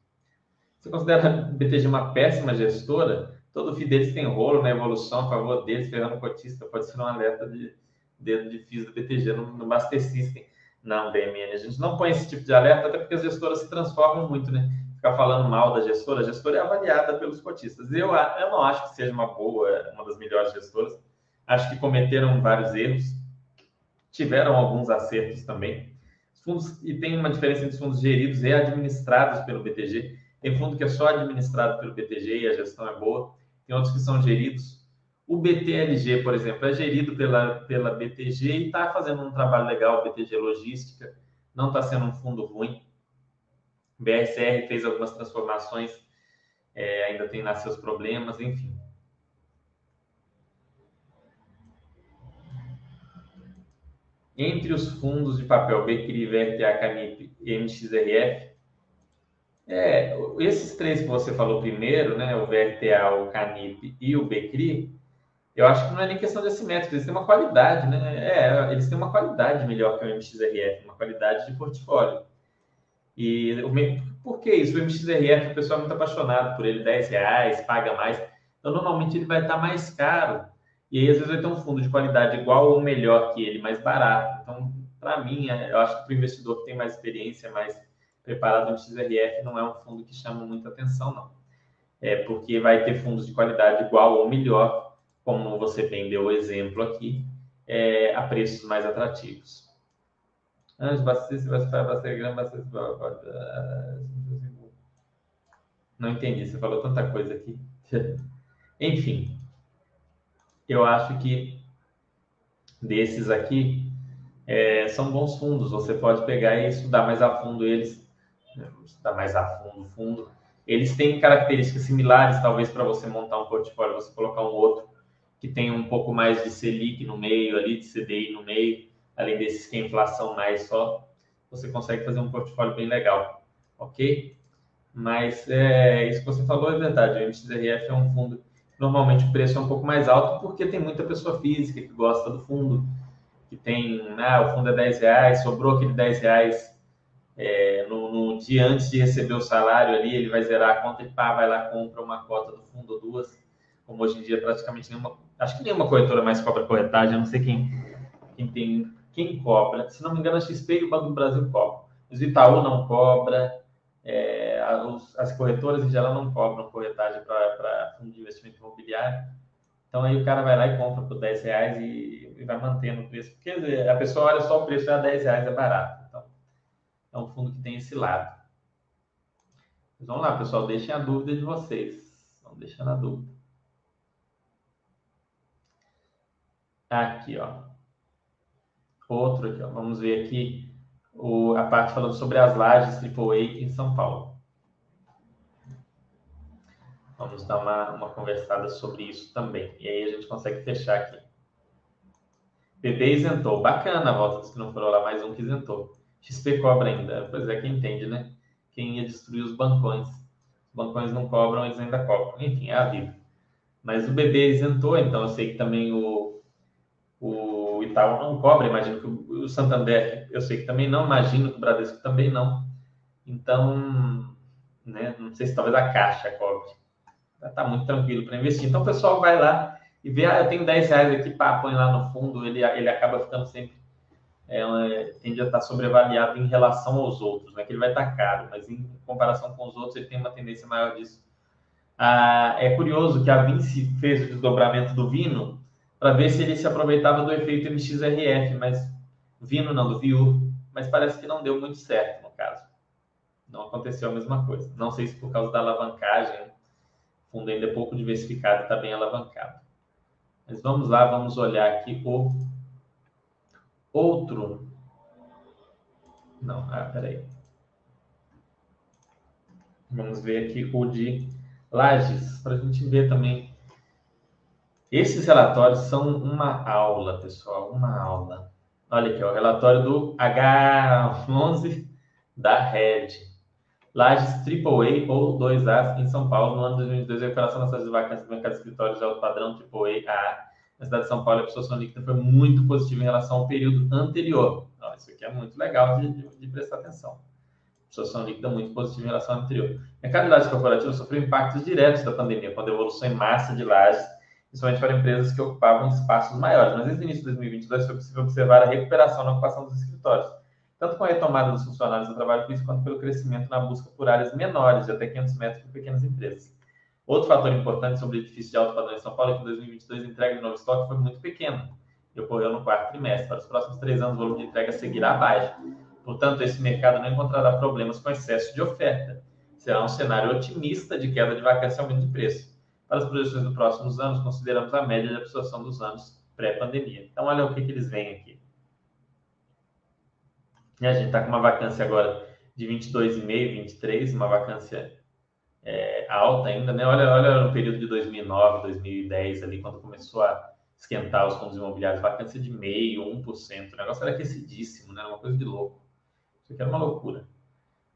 Você considera a BTG uma péssima gestora? Todo FII deles tem rolo na evolução a favor deles, ferrando cotista. Pode ser um alerta de dedo de FIIs do BTG no, no Master System. Não, BMN, a gente não põe esse tipo de alerta, até porque as gestoras se transformam muito, né? Ficar falando mal da gestora, a gestora é avaliada pelos cotistas. Eu, eu não acho que seja uma boa, uma das melhores gestoras. Acho que cometeram vários erros, tiveram alguns acertos também. Fundos, e tem uma diferença entre os fundos geridos e administrados pelo BTG. Tem fundo que é só administrado pelo BTG e a gestão é boa. Tem outros que são geridos. O BTLG, por exemplo, é gerido pela, pela BTG e está fazendo um trabalho legal, BTG Logística. Não está sendo um fundo ruim. BRCR fez algumas transformações, é, ainda tem lá seus problemas, enfim. Entre os fundos de papel BCRI, VRTA, Canip e MXRF, é, esses três que você falou primeiro, né, o VRTA, o Canip e o Becri, eu acho que não é nem questão de assimétrico, eles têm uma qualidade, né? É, eles têm uma qualidade melhor que o MXRF, uma qualidade de portfólio. E o, por que isso? O MXRF, o pessoal é muito apaixonado por ele, 10 reais, paga mais. Então, normalmente ele vai estar mais caro. E aí, às vezes, vai ter um fundo de qualidade igual ou melhor que ele, mais barato. Então, para mim, eu acho que para o investidor que tem mais experiência, mais preparado no XRF não é um fundo que chama muita atenção, não. É porque vai ter fundos de qualidade igual ou melhor, como você bem deu o exemplo aqui, é, a preços mais atrativos. Antes, bastante, bastante, bastante, Não entendi, você falou tanta coisa aqui. Enfim, eu acho que desses aqui é, são bons fundos. Você pode pegar e estudar mais a fundo eles estudar mais a fundo, fundo, eles têm características similares, talvez para você montar um portfólio, você colocar um outro que tenha um pouco mais de Selic no meio, ali de CDI no meio, além desses que é inflação mais só, você consegue fazer um portfólio bem legal, ok? Mas é, isso que você falou é verdade, o MXRF é um fundo, normalmente o preço é um pouco mais alto porque tem muita pessoa física que gosta do fundo, que tem, ah, o fundo é 10 reais, sobrou aquele 10 reais é, no, no, dia antes de receber o salário ali, ele vai zerar a conta e pá, vai lá, compra uma cota do fundo ou duas. Como hoje em dia praticamente nenhuma, acho que nenhuma corretora mais cobra corretagem, eu não sei quem, quem tem, quem cobra. Se não me engano, a XP e o Banco do Brasil cobram. Os Itaú não cobra, é, as corretoras em geral não cobram corretagem para fundo de investimento imobiliário. Então aí o cara vai lá e compra por 10 reais e, e vai mantendo o preço. Porque a pessoa olha só o preço, é 10 reais, é barato é um fundo que tem esse lado. Mas vamos lá, pessoal, deixem a dúvida de vocês. Vamos deixando a dúvida. Aqui, ó. Outro aqui, ó. Vamos ver aqui o, a parte falando sobre as lajes AAA em São Paulo. Vamos dar uma, uma conversada sobre isso também. E aí a gente consegue fechar aqui. BB isentou. Bacana a volta dos que não foram lá, mais um que isentou. XP cobra ainda. Pois é, quem entende, né? Quem ia destruir os bancões. Os bancões não cobram, eles ainda cobram. Enfim, é a vida. Mas o BB isentou, então eu sei que também o, o Itaú não cobra. Imagino que o, Santander, eu sei que também não. Imagino que o Bradesco também não. Então, né, não sei se talvez a Caixa cobre. Está muito tranquilo para investir. Então o pessoal vai lá e vê, ah, eu tenho 10 reais aqui, pá, põe lá no fundo, ele, ele acaba ficando sempre, é, tende a estar sobreavaliado em relação aos outros, né? Que ele vai estar caro, mas em comparação com os outros ele tem uma tendência maior disso. Ah, é curioso que a Vinci fez o desdobramento do Vino para ver se ele se aproveitava do efeito MXRF, mas Vino não, do Viu, mas parece que não deu muito certo no caso. Não aconteceu a mesma coisa. Não sei se por causa da alavancagem, o fundo ainda é pouco diversificado, está bem alavancado. Mas vamos lá, vamos olhar aqui o outro. Não, ah, peraí. Vamos ver aqui o de Lages, para a gente ver também. Esses relatórios são uma aula, pessoal, uma aula. Olha aqui, ó, o relatório do H11 da Red. Lages AAA ou 2A em São Paulo no ano de 2022, a recuperação das taxas de vacância do mercado de escritórios de alto padrão AAA A na cidade de São Paulo, a absorção líquida foi muito positiva em relação ao período anterior. Então, isso aqui é muito legal de, de, de prestar atenção. Absorção líquida muito positiva em relação ao anterior. O mercado de lajes corporativas sofreu impactos diretos da pandemia, com a devolução em massa de lajes, principalmente para empresas que ocupavam espaços maiores. Mas desde o início de 2022 foi possível observar a recuperação na ocupação dos escritórios tanto com a retomada dos funcionários do trabalho físico, quanto pelo crescimento na busca por áreas menores, de até 500 metros por pequenas empresas. Outro fator importante sobre o edifício de alto padrão em São Paulo é que em 2022 a entrega de novo estoque foi muito pequena e ocorreu no quarto trimestre. Para os próximos três anos, o volume de entrega seguirá baixo. Portanto, esse mercado não encontrará problemas com excesso de oferta. Será um cenário otimista de queda de vacância e aumento de preço. Para as projeções dos próximos anos, consideramos a média de absorção dos anos pré-pandemia. Então, olha o que, que eles veem aqui. E a gente está com uma vacância agora de 22,5, 23, uma vacância é, alta ainda, né? Olha, olha no período de 2009, 2010 ali, quando começou a esquentar os fundos imobiliários, vacância de meio, 1%, o negócio era aquecidíssimo, né? Era uma coisa de louco. Isso aqui era uma loucura.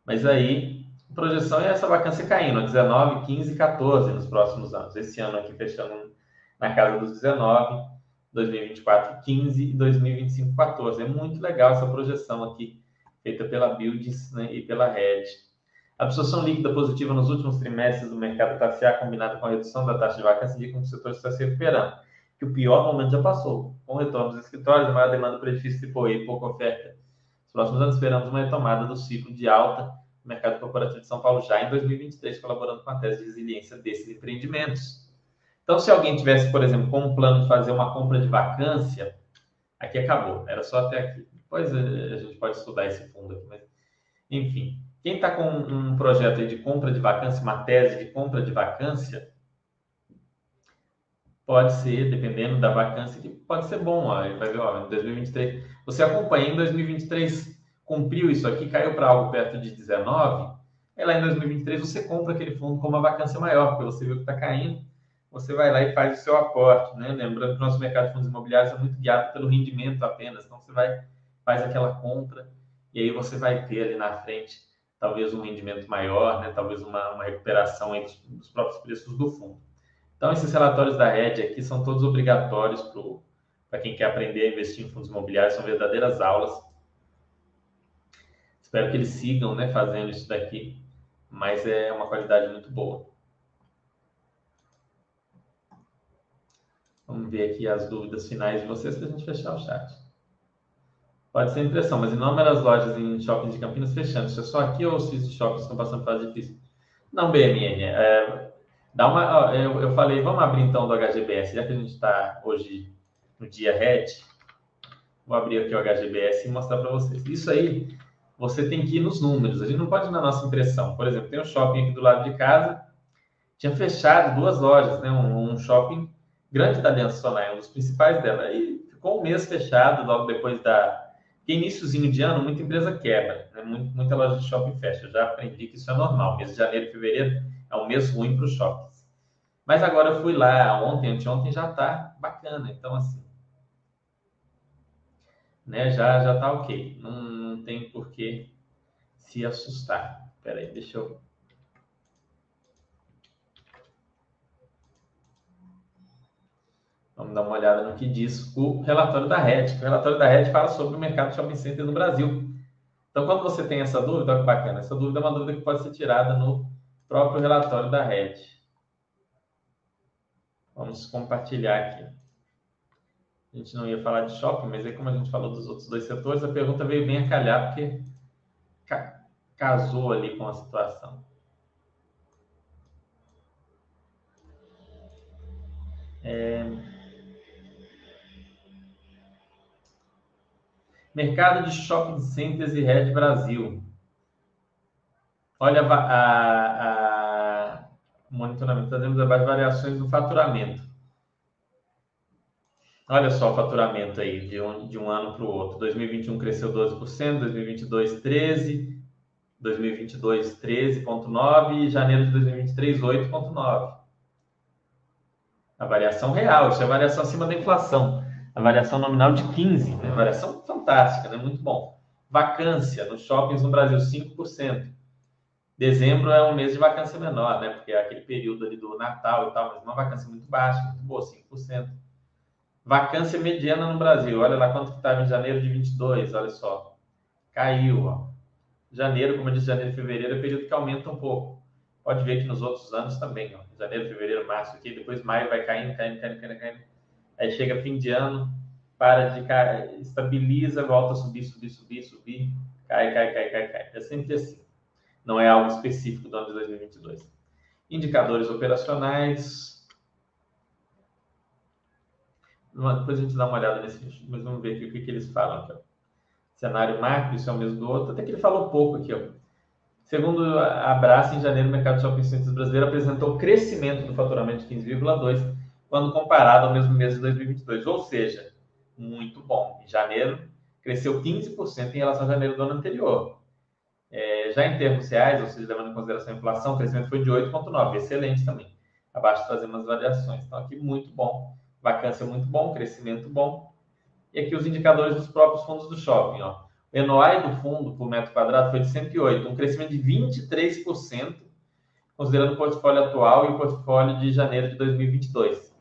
Mas aí, projeção é essa vacância caindo, 19, 15, 14 nos próximos anos. Esse ano aqui fechando na casa dos 19, 2024 15 e 2025 14. É muito legal essa projeção aqui, feita pela Builds né, e pela Red. A absorção líquida positiva nos últimos trimestres do mercado classe A, combinada com a redução da taxa de vacância, indica que o setor está se recuperando, que o pior momento já passou. Com o retorno dos escritórios, a maior demanda para edifícios e pouca oferta. Nos próximos anos, esperamos uma retomada do ciclo de alta do mercado corporativo de São Paulo já em 2023, colaborando com a tese de resiliência desses empreendimentos. Então, se alguém tivesse, por exemplo, com um plano de fazer uma compra de vacância, aqui acabou, era só até aqui. Depois eh, a gente pode estudar esse fundo aqui, mas enfim. Quem está com um projeto de compra de vacância, uma tese de compra de vacância, pode ser, dependendo da vacância, que pode ser bom. Ó, vai ver, ó, em 2023, você acompanha em 2023, cumpriu isso aqui, caiu para algo perto de 19, aí lá em 2023 você compra aquele fundo com uma vacância maior, porque você viu que está caindo, você vai lá e faz o seu aporte, né? Lembrando que o nosso mercado de fundos imobiliários é muito guiado pelo rendimento apenas, então você vai, faz aquela compra e aí você vai ter ali na frente talvez um rendimento maior, né? Talvez uma, uma recuperação dos próprios preços do fundo. Então esses relatórios da Red aqui são todos obrigatórios para quem quer aprender a investir em fundos imobiliários, são verdadeiras aulas. Espero que eles sigam, né, fazendo isso daqui, mas é uma qualidade muito boa. Vamos ver aqui as dúvidas finais de vocês para a gente fechar o chat. Pode ser impressão, mas inúmeras lojas em shoppings de Campinas fechando. Isso é só aqui ou os shoppings estão passando fase difícil? Não, BMN. É, dá uma, eu, eu falei, vamos abrir então do HGBS, já que a gente está hoje no dia RED. Vou abrir aqui o HGBS e mostrar para vocês. Isso aí, você tem que ir nos números. A gente não pode ir na nossa impressão. Por exemplo, tem um shopping aqui do lado de casa, tinha fechado duas lojas, né? um, um shopping grande da Aliança Sonar, um dos principais dela. E ficou um mês fechado logo depois da. Iníciozinho de ano, muita empresa quebra, né? muita loja de shopping fecha. Eu já aprendi que isso é normal. Mês de janeiro e fevereiro é um mês ruim para os shoppings. Mas agora eu fui lá ontem, anteontem já tá bacana. Então, assim, né, já, já tá ok. Não, não tem por que se assustar. Espera aí, deixa eu Vamos dar uma olhada no que diz o relatório da RED. O relatório da RED fala sobre o mercado de shopping center no Brasil. Então, quando você tem essa dúvida, olha que bacana, essa dúvida é uma dúvida que pode ser tirada no próprio relatório da RED. Vamos compartilhar aqui. A gente não ia falar de shopping, mas aí como a gente falou dos outros dois setores, a pergunta veio bem a calhar, porque ca casou ali com a situação. É... Mercado de shopping centers e Red Brasil. Olha a, a, a monitoramento. Fazemos as variações do faturamento. Olha só o faturamento aí de um, de um ano para o outro. 2021 cresceu 12%, 2022 13%, 2022 13,9% e janeiro de 2023 8,9%. A variação real, isso é a variação acima da inflação a variação nominal de 15, né? variação fantástica, né? muito bom. Vacância nos shoppings no Brasil, 5%. Dezembro é um mês de vacância menor, né? Porque é aquele período ali do Natal e tal, mas uma vacância muito baixa, muito boa, 5%. Vacância mediana no Brasil, olha lá quanto que estava em janeiro de 22, olha só. Caiu, ó. Janeiro, como eu disse, janeiro e fevereiro é período que aumenta um pouco. Pode ver que nos outros anos também, ó. Janeiro, fevereiro, março aqui, depois maio vai caindo, caindo, caindo, caindo, caindo Aí chega fim de ano, para de cair, estabiliza, volta a subir, subir, subir, subir, cai, cai, cai, cai, cai. É sempre assim. Não é algo específico do ano de 2022. Indicadores operacionais. Depois a gente dá uma olhada nesse, mas vamos ver aqui o que, que eles falam aqui. Ó. Cenário macro, isso é o mesmo do outro, até que ele falou pouco aqui. Ó. Segundo a Abraça, em janeiro, o mercado de shopping centers brasileiro apresentou crescimento do faturamento de 15,2% quando comparado ao mesmo mês de 2022. Ou seja, muito bom. Em janeiro, cresceu 15% em relação a janeiro do ano anterior. É, já em termos reais, ou seja, levando em consideração a inflação, o crescimento foi de 8,9%, excelente também. Abaixo trazendo as variações. Então, aqui muito bom. Vacância muito bom, crescimento bom. E aqui os indicadores dos próprios fundos do shopping. Ó. O NOI do fundo por metro quadrado foi de 108, um crescimento de 23%, considerando o portfólio atual e o portfólio de janeiro de 2022.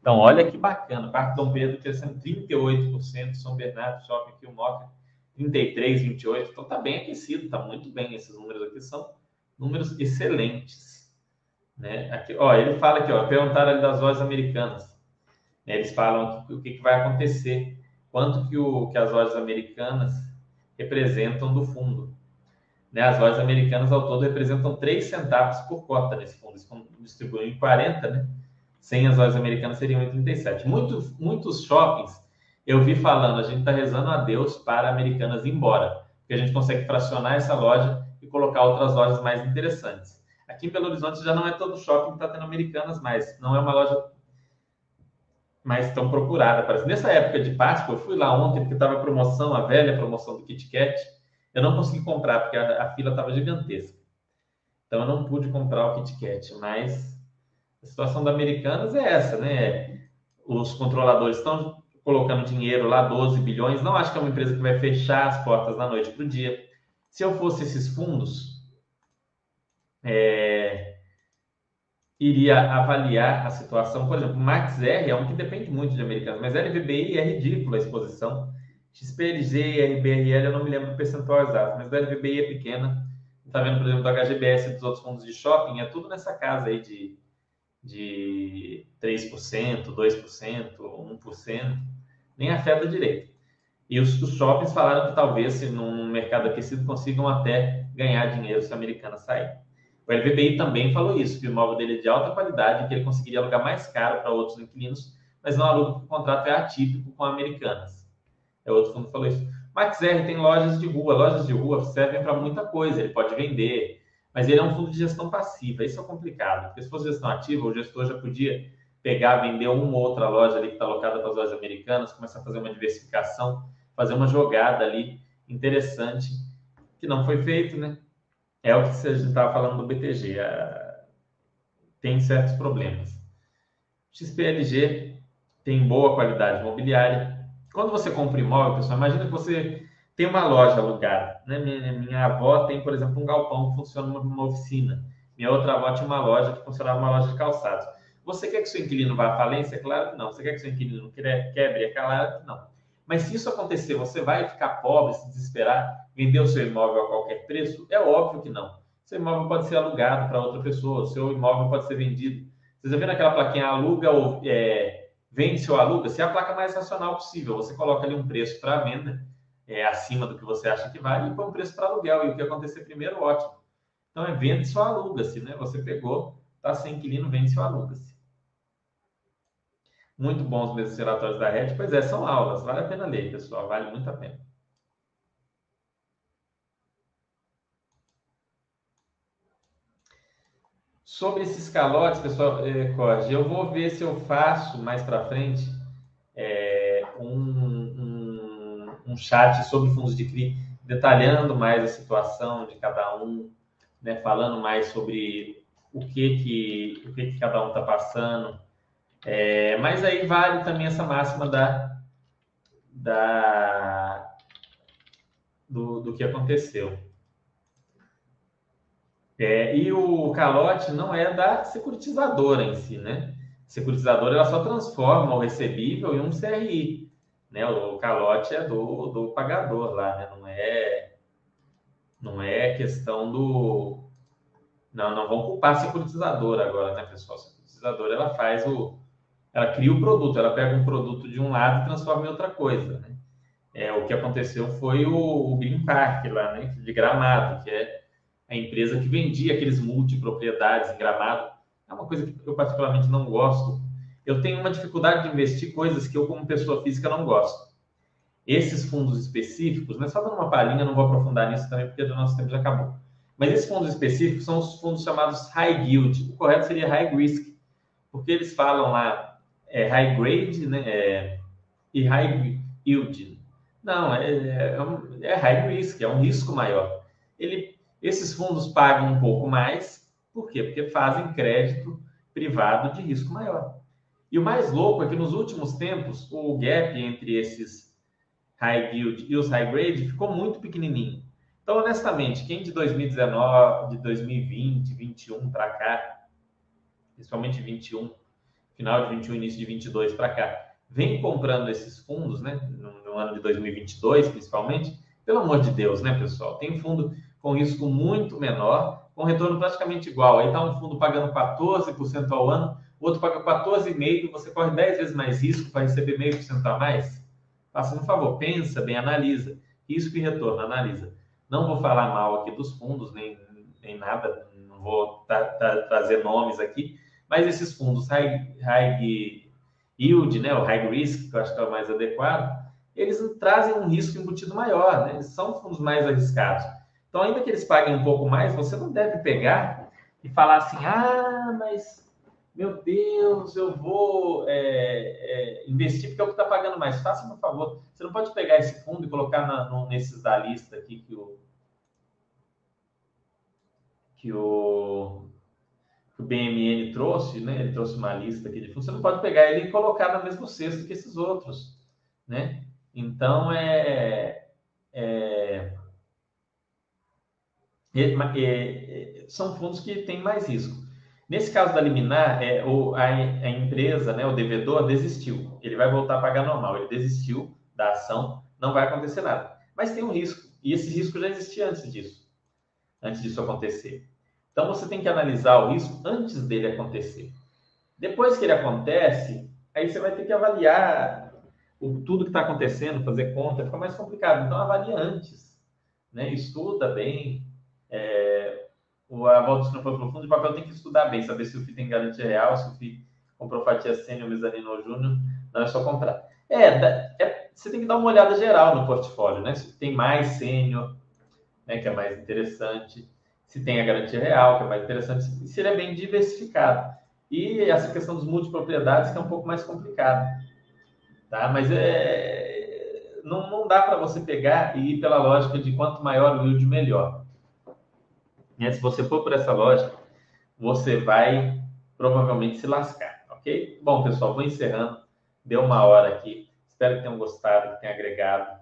Então, olha que bacana. Parque Dom Pedro crescendo 38%, São Bernardo Shopping aqui, o Moca 33, 28. Então, tá bem aquecido, tá muito bem. Esses números aqui são números excelentes. Né? Aqui, ó, ele fala aqui, ó, perguntaram ali das lojas americanas. Né? Eles falam o que, vai acontecer, quanto que, o, que as lojas americanas representam do fundo. Né? As lojas americanas ao todo representam 3 centavos por cota nesse fundo. Esse fundo distribuiu em 40, né? Sem as lojas americanas seriam 1,37. Muitos, muitos shoppings eu vi falando, a gente está rezando a Deus para Americanas ir embora, porque a gente consegue fracionar essa loja e colocar outras lojas mais interessantes. Aqui em Belo Horizonte já não é todo shopping que está tendo Americanas mais, não é uma loja mais tão procurada. Parece. Nessa época de Páscoa, eu fui lá ontem porque estava promoção, a velha promoção do Kit Kat. Eu não consegui comprar porque a, a fila estava gigantesca. Então eu não pude comprar o Kit Kat, mas a situação da Americanas é essa, né? Os controladores estão colocando dinheiro lá, 12 bilhões. Não acho que é uma empresa que vai fechar as portas da noite para o dia. Se eu fosse esses fundos, é, iria avaliar a situação. Por exemplo, Max R é um que depende muito de americanos, mas LVBI é ridícula a exposição. XPLG RBRL eu não me lembro do percentual exato, mas do LVBI é pequena. Está vendo, por exemplo, do HGBS e dos outros fundos de shopping, é tudo nessa casa aí de de 3%, 2%, 1%, nem afeta direito. E os, os shoppings falaram que talvez, se num mercado aquecido, consigam até ganhar dinheiro se a americana sair. O LVBI também falou isso, que o imóvel dele é de alta qualidade, que ele conseguiria alugar mais caro para outros inquilinos, mas não aluga porque o contrato é atípico com americanas. É outro fundo que falou isso. Max R tem lojas de rua. Lojas de rua servem para muita coisa. Ele pode vender, mas ele é um fundo de gestão passiva. Isso é complicado, porque se fosse gestão ativa, o gestor já podia pegar, vender uma ou outra loja ali que está alocada para as lojas americanas, começar a fazer uma diversificação, fazer uma jogada ali interessante, que não foi feito, né? É o que gente estava falando do BTG. tem certos problemas. XPLG tem boa qualidade imobiliária. Quando você compra imóvel, pessoal, imagina que você tem uma loja alugada. Né? Minha, minha avó tem, por exemplo, um galpão que funciona numa oficina. Minha outra avó tinha uma loja que funcionava uma loja de calçados. Você quer que seu inquilino vá à falência? Claro que não. Você quer que seu inquilino quebre? É claro que não. Mas se isso acontecer, você vai ficar pobre, se desesperar, vender o seu imóvel a qualquer preço? É óbvio que não. Seu imóvel pode ser alugado para outra pessoa, seu imóvel pode ser vendido. Vocês já viram aquela plaquinha aluga ou é, vende ou aluga? Se é a placa mais racional possível, você coloca ali um preço para venda é, acima do que você acha que vale e põe um preço para aluguel. E o que acontecer primeiro, ótimo. Então é vende ou aluga-se, né? Você pegou, está sem inquilino, vende ou aluga-se. Muito bons mesmo relatórios da rede. Pois é, são aulas. Vale a pena ler, pessoal. Vale muito a pena. Sobre esses calotes, pessoal, é, eu vou ver se eu faço mais para frente é, um, um, um, chat sobre fundos de CRI, detalhando mais a situação de cada um, né, falando mais sobre o que que, o que, que cada um está passando. É, mas aí vale também essa máxima da, da, do, do que aconteceu. É, e o calote não é da securitizadora em si, né? A securitizadora ela só transforma o recebível em um CRI, né? O calote é do, do pagador lá, né? Não é não é questão do não, não vão culpar a securitizadora agora, né, pessoal? A securitizadora ela faz o ela cria o produto, ela pega um produto de um lado e transforma em outra coisa, né? É, o que aconteceu foi o, o Green Park lá, né, de Gramado, que é a empresa que vendia aqueles multipropriedades em Gramado. É uma coisa que eu particularmente não gosto. Eu tenho uma dificuldade de investir coisas que eu, como pessoa física, não gosto. Esses fundos específicos, né, só dando uma palhinha, não vou aprofundar nisso também, porque o nosso tempo já acabou. Mas esses fundos específicos são os fundos chamados high yield. O correto seria high risk, porque eles falam lá é, high grade né, é, e high yield. Não, é, é, é high risk, é um risco maior. Ele esses fundos pagam um pouco mais, por quê? Porque fazem crédito privado de risco maior. E o mais louco é que nos últimos tempos o gap entre esses high yield e os high grade ficou muito pequenininho. Então, honestamente, quem de 2019, de 2020, 21 para cá, principalmente 21, final de 21, início de 22 para cá, vem comprando esses fundos, né, no, no ano de 2022, principalmente, pelo amor de Deus, né, pessoal? Tem fundo com risco muito menor, com retorno praticamente igual. Aí está um fundo pagando 14% ao ano, outro paga 14,5%, você corre 10 vezes mais risco para receber meio por cento a mais? Faça um favor, pensa bem, analisa. Risco e retorno, analisa. Não vou falar mal aqui dos fundos, nem, nem nada, não vou trazer nomes aqui, mas esses fundos high, high yield, né, o high risk, que eu acho que é o mais adequado, eles trazem um risco embutido maior, né? Eles são fundos mais arriscados. Então, ainda que eles paguem um pouco mais, você não deve pegar e falar assim: ah, mas meu Deus, eu vou é, é, investir porque é o que está pagando mais. Faça um favor. Você não pode pegar esse fundo e colocar na, no, nesses da lista aqui que o, que o, que o BMN trouxe, né? Ele trouxe uma lista aqui de fundos. Você não pode pegar ele e colocar no mesmo cesto que esses outros, né? Então, é é, são fundos que têm mais risco. Nesse caso da liminar, é, o, a, a, empresa, né, o devedor, desistiu. Ele vai voltar a pagar normal. Ele desistiu da ação, não vai acontecer nada. Mas tem um risco. E esse risco já existia antes disso. Antes disso acontecer. Então você tem que analisar o risco antes dele acontecer. Depois que ele acontece, aí você vai ter que avaliar o, tudo que está acontecendo, fazer conta, fica mais complicado. Então avalie antes. Né? Estuda bem, é, o, a volta não foi profundo, de papel tem que estudar bem, saber se o FII tem garantia real, se o FII comprou fatia sênior, mezanino ou júnior, não é só comprar. É, é, você tem que dar uma olhada geral no portfólio, né? Se tem mais sênior, né, que é mais interessante, se tem a garantia real, que é mais interessante, se ele é bem diversificado. E essa questão dos multipropriedades que é um pouco mais complicado, tá? Mas é, não, não dá para você pegar e ir pela lógica de quanto maior o yield, melhor. Né? Se você for por essa lógica, você vai provavelmente se lascar, ok? Bom, pessoal, vou encerrando. Deu uma hora aqui. Espero que tenham gostado, que tenham agregado.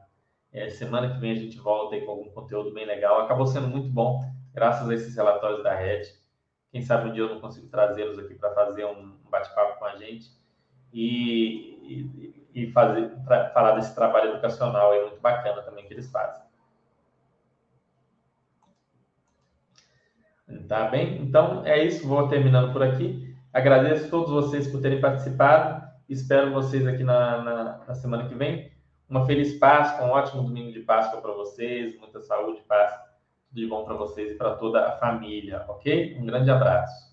É, semana que vem a gente volta aí com algum conteúdo bem legal. Acabou sendo muito bom, graças a esses relatórios da Red. Quem sabe um dia eu não consigo trazê-los aqui para fazer um bate-papo com a gente e, e, e fazer, falar desse trabalho educacional aí muito bacana também que eles fazem. Tá bem? Então é isso, vou terminando por aqui. Agradeço a todos vocês por terem participado. Espero vocês aqui na, na, na semana que vem. Uma feliz Páscoa, um ótimo domingo de Páscoa para vocês, muita saúde, paz, tudo de bom para vocês e para toda a família, ok? Um grande abraço.